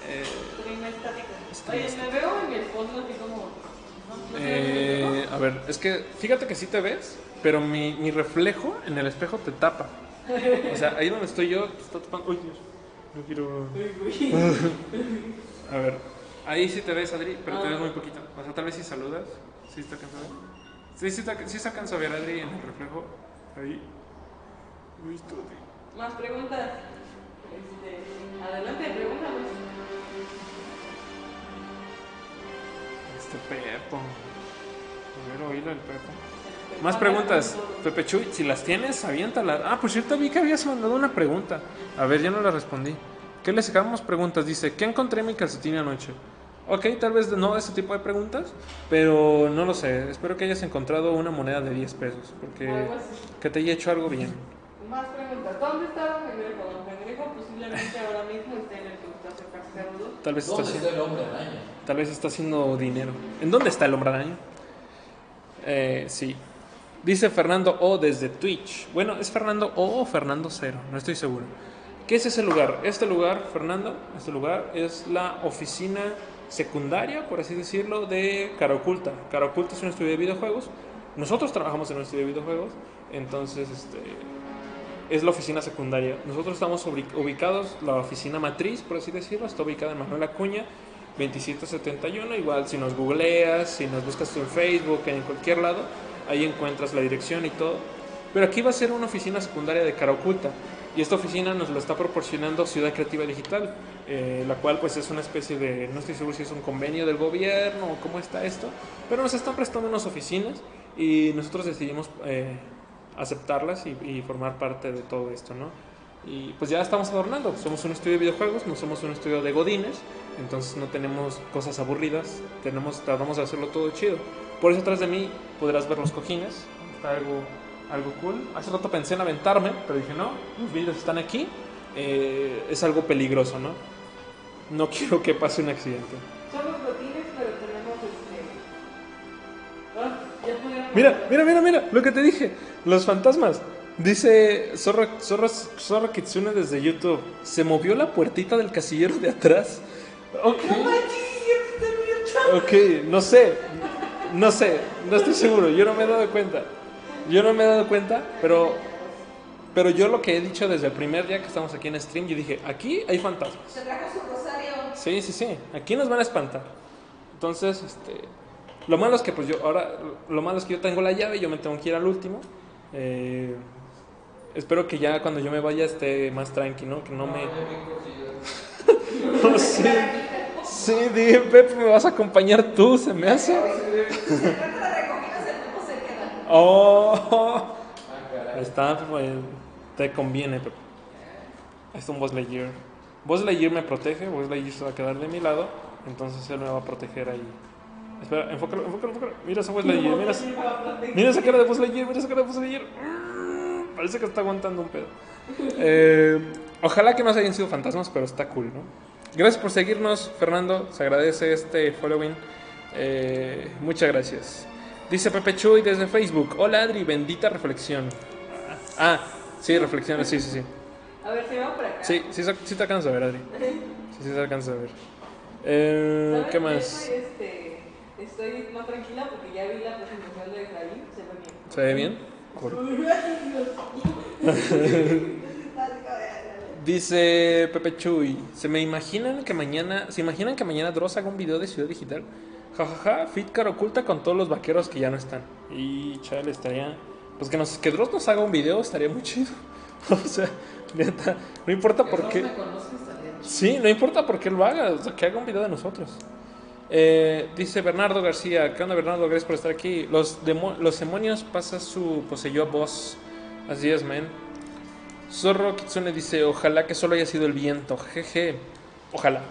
[SPEAKER 2] Eh,
[SPEAKER 3] Stream estático.
[SPEAKER 2] Stream
[SPEAKER 3] Oye, me veo en el fondo así como. no
[SPEAKER 2] Eh, a ver, es que fíjate que sí te ves, pero mi, mi reflejo en el espejo te tapa. O sea, ahí donde estoy yo, te está tapando. Uy, Dios, no quiero. A ver, ahí sí te ves, Adri, pero te ves muy poquito. O sea, tal vez si saludas, sí a ver. Sí, sí, te, sí se alcanza a ver, Adri, en el reflejo. Ahí. Uy.
[SPEAKER 3] Más preguntas. Este, adelante, pregúntanos.
[SPEAKER 2] Este Pepo. Ver, oílo el Pepo. Más preguntas. Pepe Chuy, si las tienes, aviéntalas. Ah, por cierto, vi que habías mandado una pregunta. A ver, ya no la respondí. ¿Qué le sacamos preguntas? Dice, ¿qué encontré en mi calcetín anoche? Ok, tal vez no ese tipo de preguntas, pero no lo sé. Espero que hayas encontrado una moneda de 10 pesos, porque
[SPEAKER 3] así.
[SPEAKER 2] que te haya hecho algo bien.
[SPEAKER 3] Más preguntas. ¿Dónde está Don Cangrejo? Don Cangrejo posiblemente ahora mismo esté en el crustáceo cascarudo.
[SPEAKER 2] Tal vez está
[SPEAKER 5] ¿Dónde
[SPEAKER 2] haciendo,
[SPEAKER 5] está el hombre araña?
[SPEAKER 2] tal vez está haciendo dinero. ¿En dónde está el hombre araña? Eh, sí. Dice Fernando O desde Twitch. Bueno, ¿es Fernando O o Fernando Cero? No estoy seguro. ¿Qué es ese lugar? Este lugar, Fernando, este lugar es la oficina secundaria, por así decirlo, de Cara Oculta. Cara Oculta es un estudio de videojuegos. Nosotros trabajamos en un estudio de videojuegos. Entonces, este, es la oficina secundaria. Nosotros estamos ubicados, la oficina matriz, por así decirlo, está ubicada en Manuel Acuña, 2771. Igual, si nos googleas, si nos buscas en Facebook, en cualquier lado, ahí encuentras la dirección y todo. Pero aquí va a ser una oficina secundaria de cara oculta. Y esta oficina nos la está proporcionando Ciudad Creativa Digital, eh, la cual pues es una especie de, no estoy seguro si es un convenio del gobierno o cómo está esto, pero nos están prestando unas oficinas y nosotros decidimos eh, aceptarlas y, y formar parte de todo esto, ¿no? Y pues ya estamos adornando, somos un estudio de videojuegos, no somos un estudio de godines, entonces no tenemos cosas aburridas, tenemos, tratamos de hacerlo todo chido. Por eso atrás de mí podrás ver los cojines, está algo, algo cool. Hace rato pensé en aventarme, pero dije no, los vídeos están aquí, eh, es algo peligroso, ¿no? No quiero que pase un accidente.
[SPEAKER 3] Somos botines, pero tenemos este. Ah, ya.
[SPEAKER 2] Mira, mira, mira, mira, lo que te dije, los fantasmas. Dice Zorro, Zorro, Zorro Kitsune desde YouTube, se movió la puertita del casillero de atrás. Ok. Ok, no sé, no sé, no estoy seguro, yo no me he dado cuenta. Yo no me he dado cuenta, pero, pero yo lo que he dicho desde el primer día que estamos aquí en stream, yo dije, aquí hay fantasmas.
[SPEAKER 4] Se trajo su rosario.
[SPEAKER 2] Sí, sí, sí. Aquí nos van a espantar. Entonces, este, lo malo es que pues yo ahora, lo malo es que yo tengo la llave y yo me tengo que ir al último. Eh, espero que ya cuando yo me vaya esté más tranquilo, que no me. No, sí, sí, dije, Pep, me vas a acompañar tú, se me hace. Oh, está, pues, te conviene, Pep. Es un Buzz Lightyear. Buzz Lightyear me protege, Buzz Lightyear se va a quedar de mi lado, entonces él me va a proteger ahí. Espera, enfócalo, enfócalo, enfócalo. Mira esa Buzz Lightyear, mira, esa- mira esa cara de Buzz Lightyear, mira esa cara de Buzz Lightyear. Mm, Parece que está aguantando un pedo. Eh, ojalá que no se hayan sido fantasmas, pero está cool, ¿no? Gracias por seguirnos, Fernando. Se agradece este following. Eh, muchas gracias. Dice Pepe Chuy desde Facebook. Hola Adri, bendita reflexión. Ah, sí, reflexiones, sí, sí, sí.
[SPEAKER 3] A ver, si vamos por acá.
[SPEAKER 2] Sí, sí, sí te alcanza a ver, Adri. Sí, sí te alcanza a ver. Eh,
[SPEAKER 3] ¿Sabes
[SPEAKER 2] ¿Qué más?
[SPEAKER 3] Estoy, este, estoy más tranquila porque ya vi la presentación de Efraín. Se ve bien.
[SPEAKER 2] ¿Se ve bien? Cool. Dice Pepe Chuy, ¿se me imaginan que mañana, se imaginan que mañana Dross haga un video de Ciudad Digital? Jajaja, Fitcar oculta con todos los vaqueros que ya no están. Y chale, estaría, pues que nos, que Dross nos haga un video estaría muy chido. o sea, neta, no importa por qué.
[SPEAKER 5] me.
[SPEAKER 2] Sí, no importa por qué lo haga, o sea, que haga un video de nosotros. Eh, dice Bernardo García, ¿qué onda Bernardo? Gracias por estar aquí. Los, demo- los demonios pasa su poseyó a voz. Así es, man. Zorro Kitsune dice, ojalá que solo haya sido el viento. Jeje. Ojalá.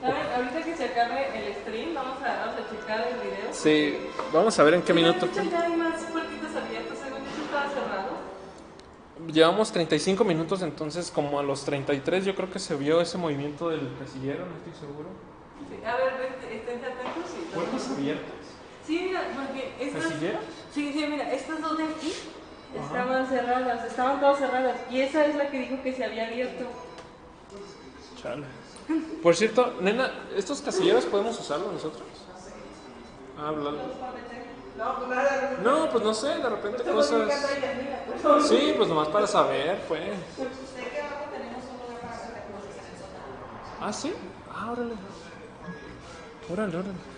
[SPEAKER 3] ¿Saben? Ahorita que se acabe el stream, vamos a, vamos a checar el video.
[SPEAKER 2] Sí, vamos a ver en qué minuto.
[SPEAKER 3] de hecho, ya hay más puertitas abiertas. Según eso estaba cerrado.
[SPEAKER 2] Llevamos 35 minutos, entonces como a los 33 yo creo que se vio ese movimiento del casillero, no estoy seguro.
[SPEAKER 3] Sí. A ver, estén atentos. y-
[SPEAKER 2] ¿Puertas abiertas?
[SPEAKER 3] Sí, mira, porque estas.
[SPEAKER 2] ¿Casilleros?
[SPEAKER 3] Sí, sí, mira, estas dos de aquí estaban cerradas, estaban todas cerradas. Y esa es la que dijo que se había abierto.
[SPEAKER 2] Chale. Por cierto, nena, ¿estos casilleros podemos usarlos nosotros? Ah, hablando.
[SPEAKER 3] No, pues nada,
[SPEAKER 2] No, pues no sé, de repente
[SPEAKER 3] estamos
[SPEAKER 2] cosas.
[SPEAKER 3] favor.
[SPEAKER 2] Sí, pues nomás para saber, pues. Ah, sí. Ah, órale. Órale, órale.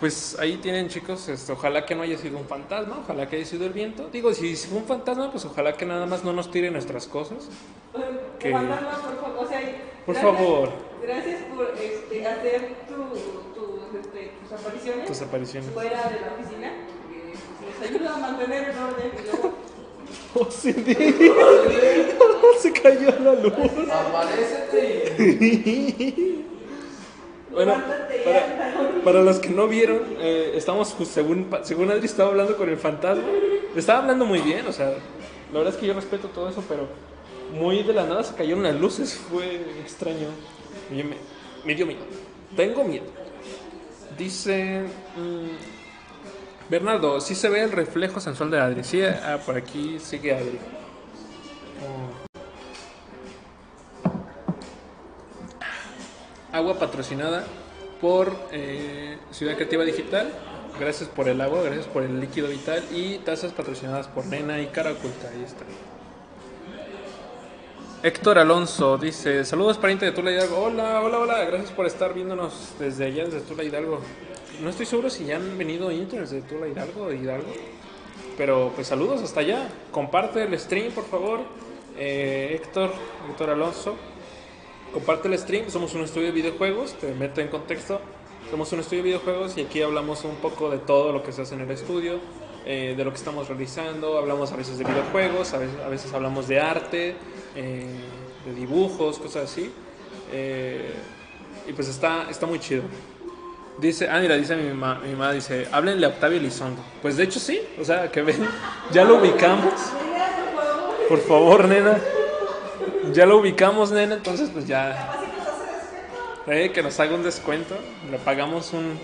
[SPEAKER 2] Pues ahí tienen chicos, este, ojalá que no haya sido un fantasma, ojalá que haya sido el viento. Digo, si fue un fantasma, pues ojalá que nada más no nos tire nuestras cosas. Que-
[SPEAKER 3] Fantasma, por favor, o sea,
[SPEAKER 2] Por
[SPEAKER 3] gracias-
[SPEAKER 2] favor.
[SPEAKER 3] Gracias por este, hacer tu- tu, este, tus apariciones
[SPEAKER 2] Tus apariciones.
[SPEAKER 3] fuera de la oficina. que, pues, les ayuda a mantener el orden
[SPEAKER 2] Oh, Cindy. Se cayó la luz.
[SPEAKER 5] Aparécete y.
[SPEAKER 2] Bueno, para, para los que no vieron, eh, estamos, pues, según, según Adri estaba hablando con el fantasma, estaba hablando muy bien, o sea, la verdad es que yo respeto todo eso, pero muy de la nada se cayeron las luces, fue extraño. Me, me dio miedo. Tengo miedo. Dice mm, Bernardo, sí se ve el reflejo sensual de Adri. Sí, ah, por aquí sigue Adri. Agua patrocinada por eh, Ciudad Creativa Digital. Gracias por el agua, gracias por el líquido vital y tazas patrocinadas por Nena y Cara Oculta. Ahí está. Héctor Alonso dice: Saludos, pariente de Tula Hidalgo. Hola, hola, hola. Gracias por estar viéndonos desde allá, desde Tula Hidalgo. No estoy seguro si ya han venido interns de Tula Hidalgo de Hidalgo. Pero pues saludos hasta allá. Comparte el stream, por favor. Eh, Héctor, Héctor Alonso. Comparte el stream, somos un estudio de videojuegos, te meto en contexto. Somos un estudio de videojuegos y aquí hablamos un poco de todo lo que se hace en el estudio, eh, de lo que estamos realizando. Hablamos a veces de videojuegos, a veces, hablamos de arte, eh, de dibujos, cosas así. Eh, y pues está, está muy chido. Dice, ah, mira, dice mi mamá, mi mamá dice, háblenle a Octavio Elizondo. Pues de hecho sí, o sea, que ven, ya lo ubicamos. Por favor, nena. Ya lo ubicamos, nena, entonces pues ya. Eh, que nos haga un descuento. Le pagamos un,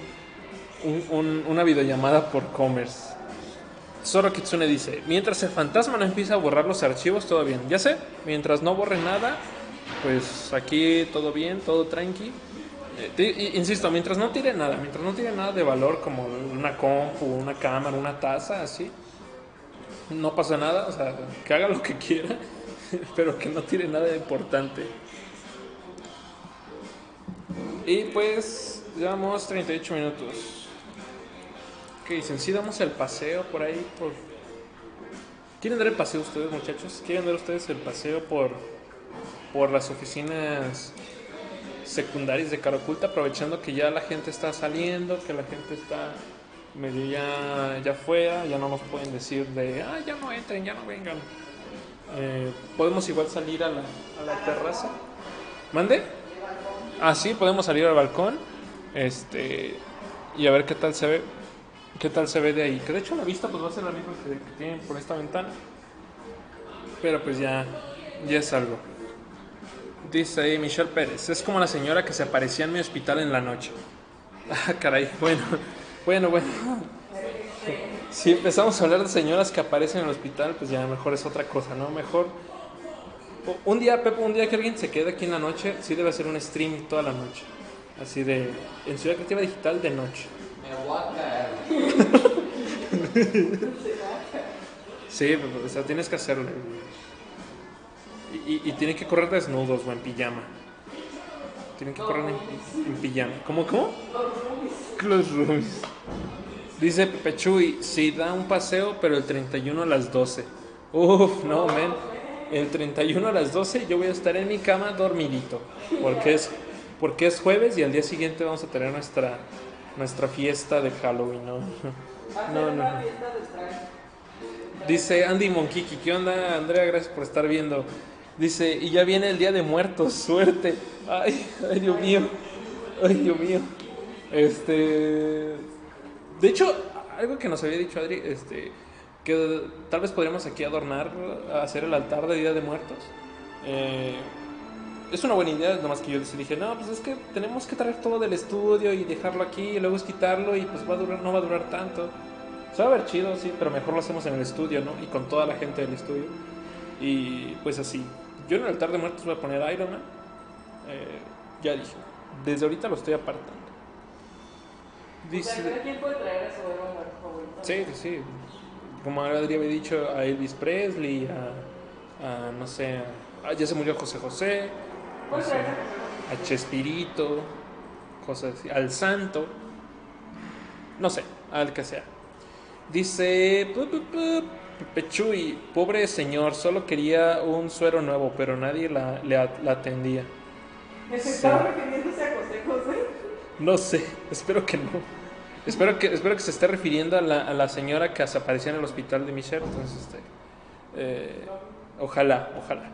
[SPEAKER 2] un- un- una videollamada por commerce. Zoro Kitsune dice: Mientras el fantasma no empieza a borrar los archivos, todo bien. Ya sé, mientras no borre nada, pues aquí todo bien, todo tranqui. Eh, i- insisto, mientras no tire nada, mientras no tire nada de valor como una compu, una cámara, una taza, así, no pasa nada, o sea, que haga lo que quiera, pero que no tire nada de importante. Y pues, llevamos 38 minutos. ¿Qué dicen? Si damos el paseo por ahí, por... ¿Quieren dar el paseo ustedes, muchachos? ¿Quieren dar ustedes el paseo por, por las oficinas secundarias de cara oculta, aprovechando que ya la gente está saliendo, que la gente está medio ya, ya fuera, ya no nos pueden decir de, ah, ya no entren, ya no vengan. Eh, podemos igual salir a la, a la terraza. ¿Mande? Ah, sí, podemos salir al balcón. Este. Y a ver qué tal se ve. ¿Qué tal se ve de ahí? Que de hecho la vista pues va a ser la misma que, tienen por esta ventana. Pero pues ya. Ya es algo. Dice ahí Michelle Pérez. Es como la señora que se aparecía en mi hospital en la noche. Ah, caray. Bueno, bueno, bueno. Si empezamos a hablar de señoras que aparecen en el hospital, pues ya mejor es otra cosa, ¿no? Mejor Un día, Pepe, un día que alguien se quede aquí en la noche, sí debe hacer un stream toda la noche. Así de. En Ciudad Creativa Digital de noche.
[SPEAKER 5] Me voy a caer.
[SPEAKER 2] Sí, Pepe, o sea, tienes que hacerlo. Y, y, y tienen que correr desnudos o en pijama. Tienen que correr en, en pijama. ¿Cómo, cómo? Los roomies. Dice Pepe Chuy, sí da un paseo, pero el 31 a las 12. Uf, no, men. El 31 a las 12 yo voy a estar en mi cama dormidito. Porque es, porque es jueves y al día siguiente vamos a tener nuestra, nuestra fiesta de Halloween, ¿no? No, no. no. Dice Andy Monkiki, ¿qué onda Andrea? Gracias por estar viendo. Dice, y ya viene el Día de Muertos, suerte. Ay, ay, Dios mío. Ay, Dios mío. Este... De hecho, algo que nos había dicho Adri, este, que tal vez podríamos aquí adornar, hacer el altar de Día de Muertos. Eh, es una buena idea, nomás que yo les dije, no, pues es que tenemos que traer todo del estudio y dejarlo aquí y luego es quitarlo y pues va a durar, no va a durar tanto. Se va a ver chido, sí, pero mejor lo hacemos en el estudio, ¿no? Y con toda la gente del estudio. Y pues así. Yo en el altar de muertos voy a poner Iron Man. Eh, ya dije, desde ahorita lo estoy apartando.
[SPEAKER 3] O
[SPEAKER 2] Dice...
[SPEAKER 3] sea, puede traer a su héroe muerto favorito.
[SPEAKER 2] Sí, sí, sí. Como Adri había dicho, a Elvis Presley, a, a, no sé, a- ya se murió José José, no sé, a Chespirito, cosas así, al Santo. No sé, al que sea. Dice pu, pu, pu, Pepe Chuy, pobre señor, solo quería un suero nuevo, pero nadie la, le a- la atendía.
[SPEAKER 3] ¿Se
[SPEAKER 2] Sí.
[SPEAKER 3] estaba refiriéndose a José José?
[SPEAKER 2] No sé, espero que no. Espero que, espero que se esté refiriendo a la, a la señora que desapareció en el hospital de Michelle. Entonces, este, eh, ojalá, ojalá.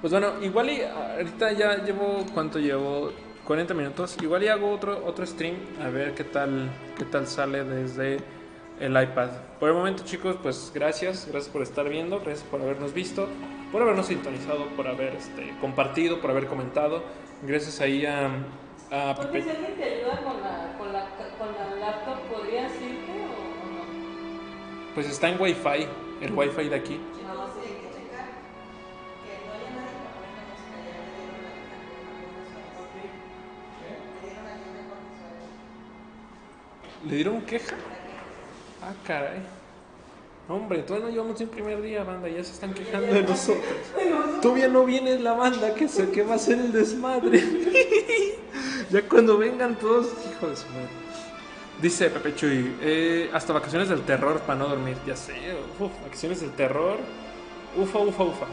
[SPEAKER 2] Pues bueno, igual y ahorita ya llevo, ¿cuánto llevo? 40 minutos. Igual y hago otro, otro stream a ver qué tal, qué tal sale desde el iPad. Por el momento, chicos, pues gracias, gracias por estar viendo, gracias por habernos visto, por habernos sintonizado, por haber este, compartido, por haber comentado. Gracias ahí a, a
[SPEAKER 3] Porque si alguien te ayuda con la, con la, con la laptop, ¿podrías irte o, no?
[SPEAKER 2] Pues está en Wi-Fi, el Wi-Fi de aquí.
[SPEAKER 4] No, sí, hay que checar. Que no haya nadie para poner la música. Ya le dieron la queja con algunos usuarios. Le dieron la queja con usuarios.
[SPEAKER 2] ¿Le dieron queja? Ah, caray. Hombre, todavía no llevamos un primer día, banda, ya se están quejando de nosotros. Todavía no viene la banda, que sé que va a ser el desmadre. ya cuando vengan todos, hijo de su madre. Dice Pepe Chuy, eh, hasta vacaciones del terror para no dormir. Ya sé, uf, vacaciones del terror. Ufa, ufa, ufa.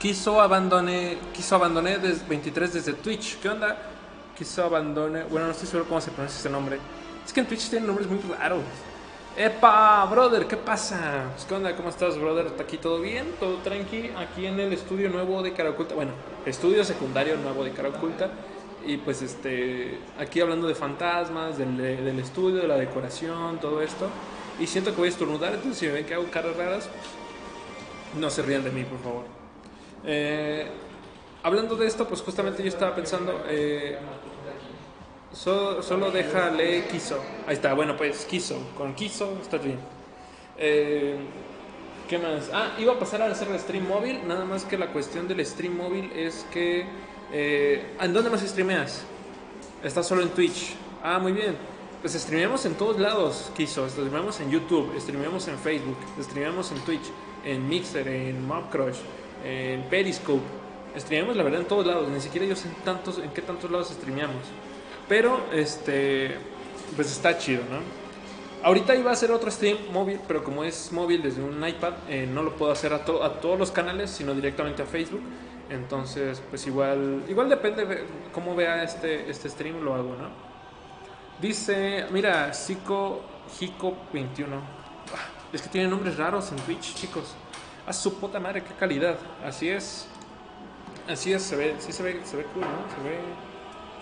[SPEAKER 2] Quiso abandoné, quiso abandoné desde 23 desde Twitch. ¿Qué onda? Quiso abandoné, bueno, no estoy seguro cómo se pronuncia ese nombre. Es que en Twitch tienen nombres muy raros. Epa, brother, ¿qué pasa? Pues, ¿Qué onda? ¿Cómo estás, brother? ¿Está aquí todo bien? ¿Todo tranqui? Aquí en el estudio nuevo de Cara Oculta. Bueno, estudio secundario nuevo de Cara Oculta. Y pues este, aquí hablando de fantasmas, del, del estudio, de la decoración, todo esto. Y siento que voy a estornudar, entonces si me ven que hago caras raras, no se rían de mí, por favor. Eh, hablando de esto, pues justamente yo estaba pensando, eh, so- solo déjale quiso. Ahí está, bueno, pues quiso, con quiso está bien. Eh, ¿Qué más? Ah, iba a pasar a hacer el stream móvil, nada más que la cuestión del stream móvil es que... eh, ¿En dónde más streameas? Está solo en Twitch. Ah, muy bien. Pues streameamos en todos lados, quiso. Streameamos en YouTube, streameamos en Facebook, streameamos en Twitch, en Mixer, en Mobcrush, en Periscope. Streameamos la verdad en todos lados, ni siquiera yo sé en, tantos, en qué tantos lados streameamos. Pero, este, pues está chido, ¿no? Ahorita iba a hacer otro stream móvil, pero como es móvil desde un iPad, eh, no lo puedo hacer a, to- a todos los canales, sino directamente a Facebook. Entonces, pues igual, igual depende de cómo vea este, este stream, lo hago, ¿no? Dice, mira, Zico Hico 21. Ah, Es que tiene nombres raros en Twitch, chicos. A su puta madre, qué calidad. Así es. Así es, se ve, sí se ve, se ve cool, ¿no? Se ve,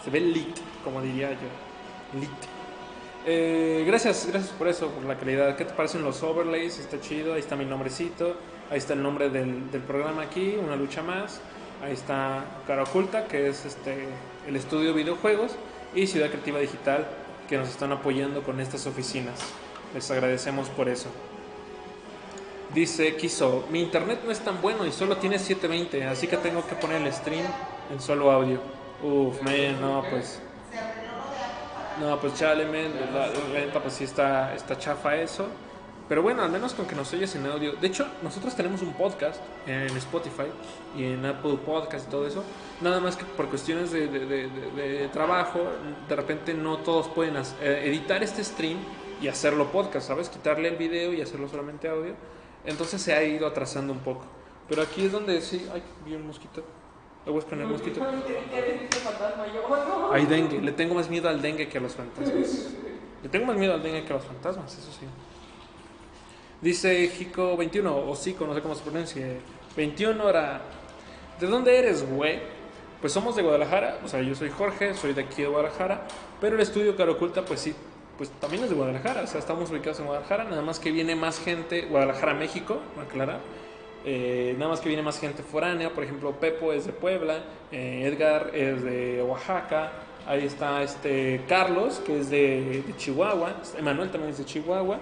[SPEAKER 2] se ve lit, como diría yo. Lit. Eh, gracias, gracias por eso, por la calidad. ¿Qué te parecen los overlays? Está chido. Ahí está mi nombrecito. Ahí está el nombre del, del programa aquí, una lucha más. Ahí está Cara Oculta, que es este el estudio de videojuegos, y Ciudad Creativa Digital, que nos están apoyando con estas oficinas. Les agradecemos por eso. Dice Kiso, mi internet no es tan bueno y solo tiene 720, así que tengo que poner el stream en solo audio. Uf, man, no, pues. No, pues chale, men, la, la neta, pues sí está, está chafa eso. Pero bueno, al menos con que nos oyes en audio. De hecho, nosotros tenemos un podcast en Spotify y en Apple Podcast y todo eso. Nada más que por cuestiones de, de- de- de- trabajo, de repente no todos pueden eh, editar este stream y hacerlo podcast, ¿sabes? Quitarle el video y hacerlo solamente audio. Entonces se ha ido atrasando un poco. Pero aquí es donde sí. Ay, vi un mosquito. Le voy a poner mosquito. Hay dengue. Le tengo más miedo al dengue que a los fantasmas. Le tengo más miedo al dengue que a los fantasmas, eso sí. Dice Jico 21, o Zico, no sé cómo se pronuncie. 21 hora. ¿De dónde eres, güey? Pues somos de Guadalajara, o sea, yo soy Jorge, soy de aquí de Guadalajara, pero el estudio Cara Oculta, pues sí, pues también es de Guadalajara, o sea, estamos ubicados en Guadalajara, nada más que viene más gente, Guadalajara, México, aclarar. Eh, nada más que viene más gente foránea, por ejemplo, Pepo es de Puebla, eh, Edgar es de Oaxaca, ahí está este Carlos, que es de, de Chihuahua, Emanuel también es de Chihuahua.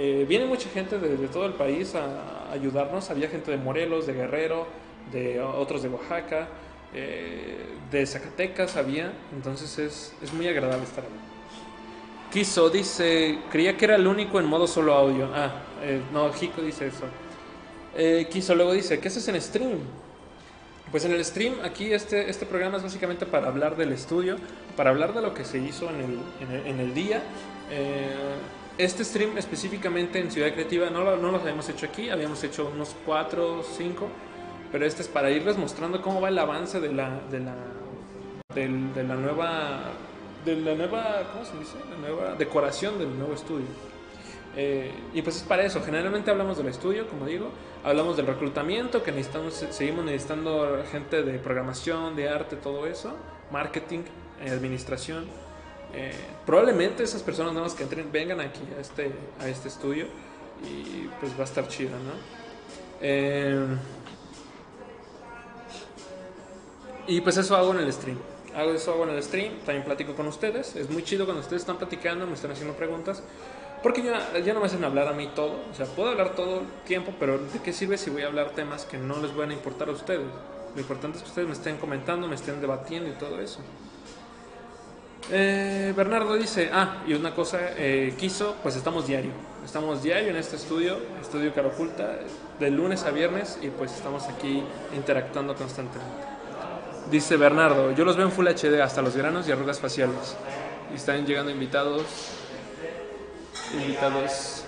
[SPEAKER 2] Eh, viene mucha gente de, de todo el país a, ayudarnos, había gente de Morelos, de Guerrero, de otros de Oaxaca, eh, de Zacatecas había, entonces es, es muy agradable estar ahí. Kiso dice, creía que era el único en modo solo audio. Ah, eh, no, Hiko dice eso. Kiso luego dice, ¿qué haces en stream? Pues en el stream, aquí este, este programa es básicamente para hablar del estudio, para hablar de lo que se hizo en el, en el, día. Este stream específicamente en Ciudad Creativa no lo, no los habíamos hecho aquí, habíamos hecho unos 4 o 5, pero este es para irles mostrando cómo va el avance de la, de la, del- de la nueva, de la nueva, ¿cómo se dice? La nueva decoración del nuevo estudio. Eh, y pues es para eso, generalmente hablamos del estudio, como digo, hablamos del reclutamiento, que necesitamos, seguimos necesitando gente de programación, de arte, todo eso, marketing, administración. Eh, probablemente esas personas nuevas que entren vengan aquí a este, a este estudio y pues va a estar chido, ¿no? Eh, y pues eso hago en el stream. Hago eso hago en el stream, también platico con ustedes. Es muy chido cuando ustedes están platicando, me están haciendo preguntas. Porque ya, ya no me hacen hablar a mí todo. O sea, puedo hablar todo el tiempo, pero ¿de qué sirve si voy a hablar temas que no les van a importar a ustedes? Lo importante es que ustedes me estén comentando, me estén debatiendo y todo eso. Eh, Bernardo dice, ah, y una cosa, eh, quiso, pues estamos diario. Estamos diario en este estudio, estudio Cara Oculta, de lunes a viernes, y pues estamos aquí interactuando constantemente. Dice Bernardo, yo los veo en Full HD hasta los granos y arrugas faciales. Y están llegando invitados. Invitados.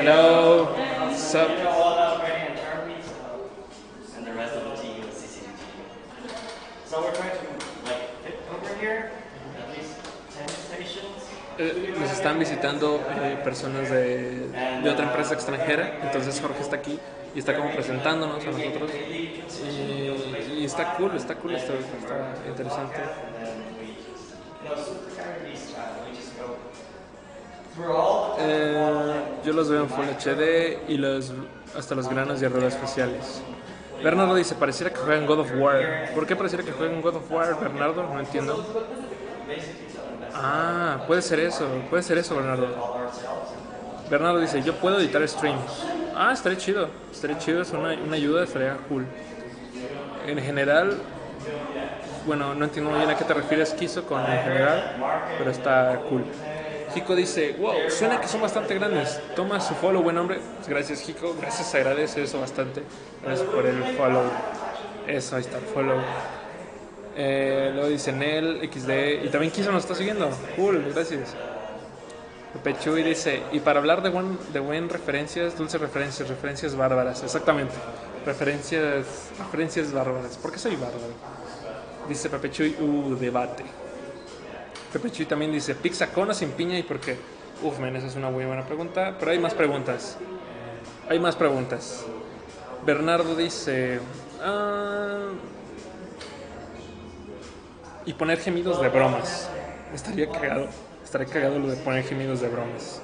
[SPEAKER 2] Hello. What's up?
[SPEAKER 1] And the rest of the team is CCTV. So we're trying to like fit over here, at least 10 stations.
[SPEAKER 2] Eh, nos están visitando eh, personas de, otra empresa extranjera, entonces Jorge está aquí y está como presentándonos a nosotros. Y, está cool, está cool, está, está interesante. Eh, yo los veo en Full HD y los, hasta los granos y arrugas faciales. Bernardo dice, pareciera que juegan God of War. ¿Por qué pareciera que juegan God of War, Bernardo? No entiendo. Ah, puede ser eso, puede ser eso, Bernardo. Bernardo dice, yo puedo editar streams. Ah, estaría chido, estaría chido, es una, una ayuda, estaría cool. En general, bueno, no entiendo bien a qué te refieres, Kiso, con en general, pero está cool. Hiko dice, wow, suena que son bastante grandes. Toma su follow, buen hombre. Gracias, Hiko. Gracias, agradece eso bastante. Gracias por el follow. Eso, ahí está, follow. Eh, luego dice Nel, XD. Y también Kiso nos está siguiendo. Cool, gracias. Pepe Chuy dice, y para hablar de buen, de buen referencias, dulces referencias, referencias bárbaras. Exactamente. Referencias, referencias bárbaras. ¿Por qué soy bárbaro? Dice Pepe Chuy, uh, debate. Pepe Chuy también dice, ¿pizza con o sin piña y por qué? Uf, men, esa es una muy buena pregunta, pero hay más preguntas. Hay más preguntas. Bernardo dice, ah, y poner gemidos de bromas. Estaría cagado. Estaría cagado lo de poner gemidos de bromas.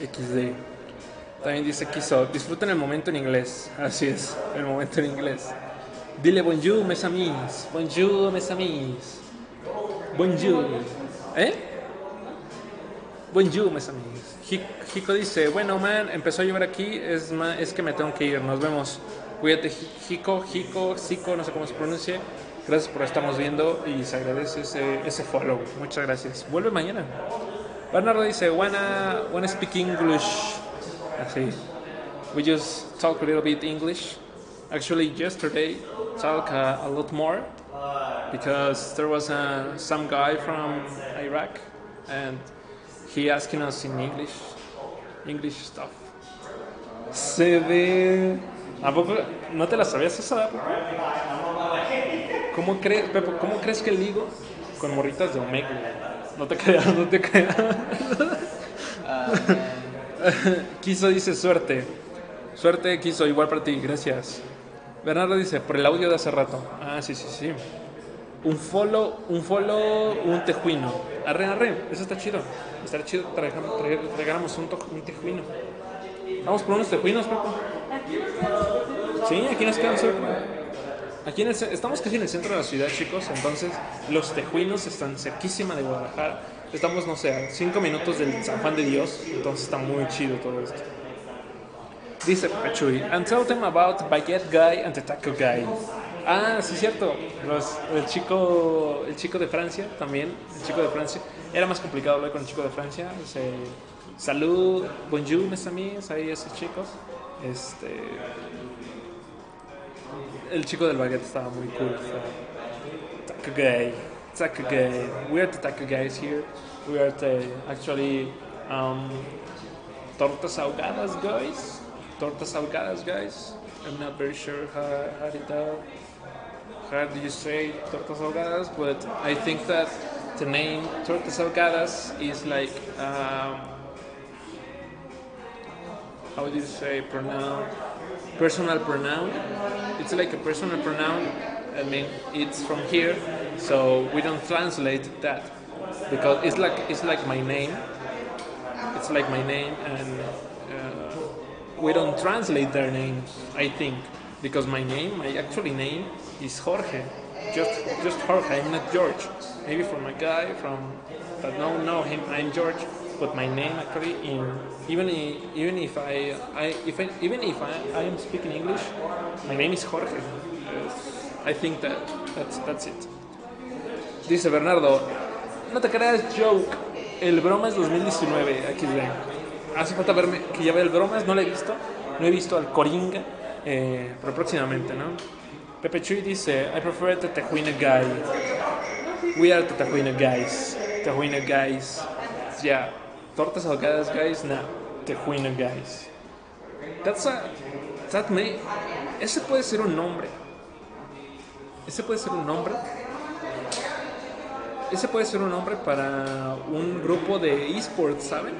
[SPEAKER 2] XD. También dice Kiso, disfruten el momento en inglés. Así es, el momento en inglés. Dile bonjour, mes amis. Bonjour, mes amis. Bonjour. ¿Eh? Bonjour, mes amis. Hiko dice, bueno, man, empezó a llover aquí, es, es que me tengo que ir, nos vemos. Cuídate, Hiko, Hiko, Hiko, no sé cómo se pronuncia. Gracias por estarnos viendo y se agradece ese, ese follow. Muchas gracias. Vuelve mañana. Bernardo dice, wanna, wanna speak English. Así. We just talk a little bit English. Actually, yesterday talk uh, a lot more because there was uh, some guy from Iraq and he asking us in English, English stuff. Se ve. ¿A poco no te la sabías esa? ¿Cómo crees, Pepe, cómo crees que ligo con morritas de Omega? No te creas, no te creas. Quiso dice suerte. Suerte quiso, igual para ti, gracias. Bernardo dice, por el audio de hace rato. Ah, sí, sí, sí. Un follow, un follow, un tejuino. Arre, arre, eso está chido. Estaría chido traigáramos un, un tejuino. Vamos por unos tejuinos, Pepe. Sí, aquí nos quedan cerca. Aquí en el estamos casi en el centro de la ciudad, chicos. Entonces, los tejuinos están cerquísima de Guadalajara. Estamos, no sé, a cinco minutos del San Juan de Dios. Entonces, está muy chido todo esto. Dice Pachuy, and tell them about Baguette Guy and the Taco Guy. Ah, sí, cierto. El, chico, el chico de Francia también. El chico de Francia. Era más complicado hablar con el chico de Francia. Salud, bonjour, mes amis. Ahí esos chicos. Este. El chico del baguette estaba muy cool. Taco Gay. Taco Gay. We are the Taco Guys here. We are the actually um, tortas ahogadas guys. Tortas ahogadas guys. I'm not very sure how, how tell. How do you say tortas ahogadas? But I think that the name tortas ahogadas is like um, how do you say pronoun? Personal pronoun. It's like a personal pronoun. I mean, it's from here, so we don't translate that because it's like it's like my name. It's like my name, and uh, we don't translate their names. I think because my name, my actually name, is Jorge. Just just Jorge. I'm not George. Maybe from a guy from that no know him. I'm George, but my name actually in even even if I, I if I, even if I, I am speaking English, my name is Jorge. I think that that's that's it. Dice Bernardo, no te creas joke. El Bromas 2019, aquí ven. Hace falta verme que ya ve el Bromas, no lo he visto. No he visto al Coringa, eh, pero próximamente, ¿no? Pepe Chuy dice, I prefer the Tejuina guy. We are the Tejuina guys. Tejuina guys. Yeah. Tortas ahogadas guys, no. Tejuina guys. That's a, that may, ese puede ser un nombre. Ese puede ser un nombre. Ese puede ser un nombre para un grupo de esports, ¿saben?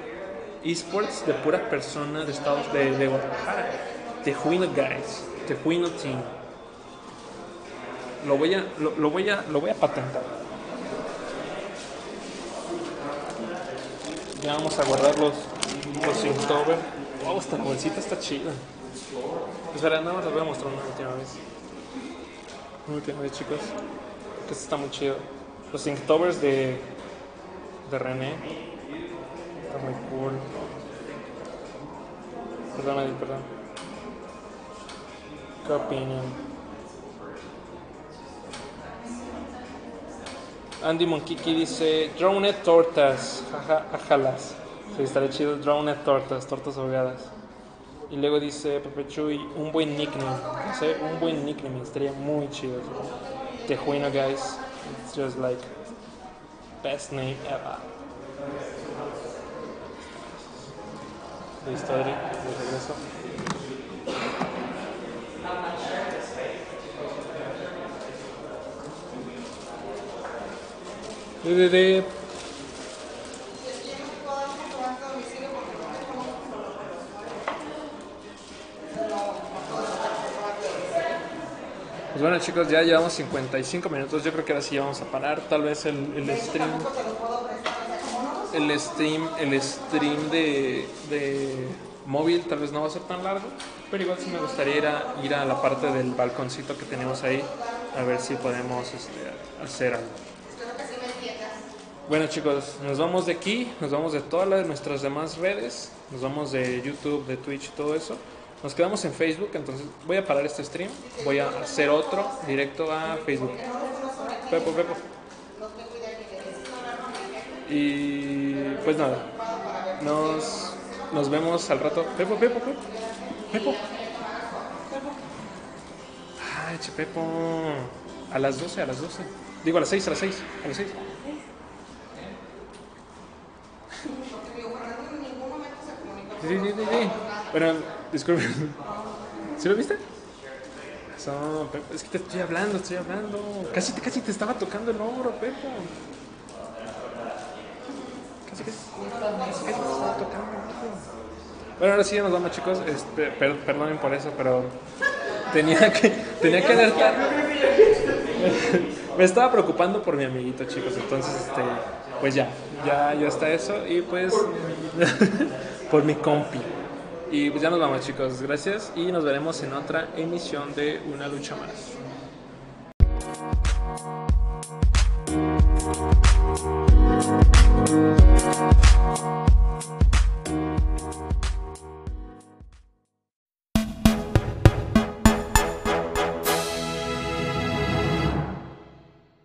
[SPEAKER 2] Esports de puras personas de Estados de, de Guadalajara. Tejuino Guys. Tejuino Team. Lo voy a, lo, lo voy a, lo voy a patentar. Ya vamos a guardar los, los Inktober. Wow, esta bolsita está chida. Espera, nada más les voy a mostrar una última vez. Una última vez, chicos. Que esto está muy chido. Los Inktovers de, de René. Está muy cool. Perdón, perdón. ¿Qué opinan? Andy Monkiki dice Drone tortas, ajalas. Sí, estaría chido Drone tortas, tortas ahogadas. Y luego dice Pepe Chuy, un buen nickname. Un buen nickname, estaría muy chido. Tejuino, guys. It's just like best name ever. Listo, Adri, de regreso. De, de, de. Pues bueno chicos, ya llevamos 55 minutos, yo creo que ahora sí vamos a parar, tal vez el, el stream, el stream, el stream de, de móvil tal vez no va a ser tan largo, pero igual sí me gustaría ir a, ir a la parte del balconcito que tenemos ahí, a ver si podemos este, hacer algo. Bueno chicos, nos vamos de aquí, nos vamos de todas las, nuestras demás redes, nos vamos de YouTube, de Twitch, todo eso. Nos quedamos en Facebook, entonces voy a parar este stream, voy a hacer otro directo a Facebook. Pepo, Pepo. Y pues nada, nos, nos vemos al rato. Pepo, Pepo, Pepo. Pepo. Ay, che, Pepo. A las 12, a las 12. Digo a las 6, a las 6, a las 6. Sí, sí, sí, sí. Bueno, disculpe. ¿Sí lo viste? Pepo. Es que te estoy hablando, estoy hablando. Casi, casi te estaba tocando el hombro, Pepo. Casi, casi, casi, te estaba tocando el hombro. Bueno, ahora sí ya nos vamos, chicos. Este, per- perdonen por eso, pero tenía que, tenía que alertar. Me estaba preocupando por mi amiguito, chicos. Entonces, este, pues ya, ya, ya está eso. Y pues, Por mi compi. Y pues ya nos vamos chicos, gracias y nos veremos en otra emisión de Una lucha más.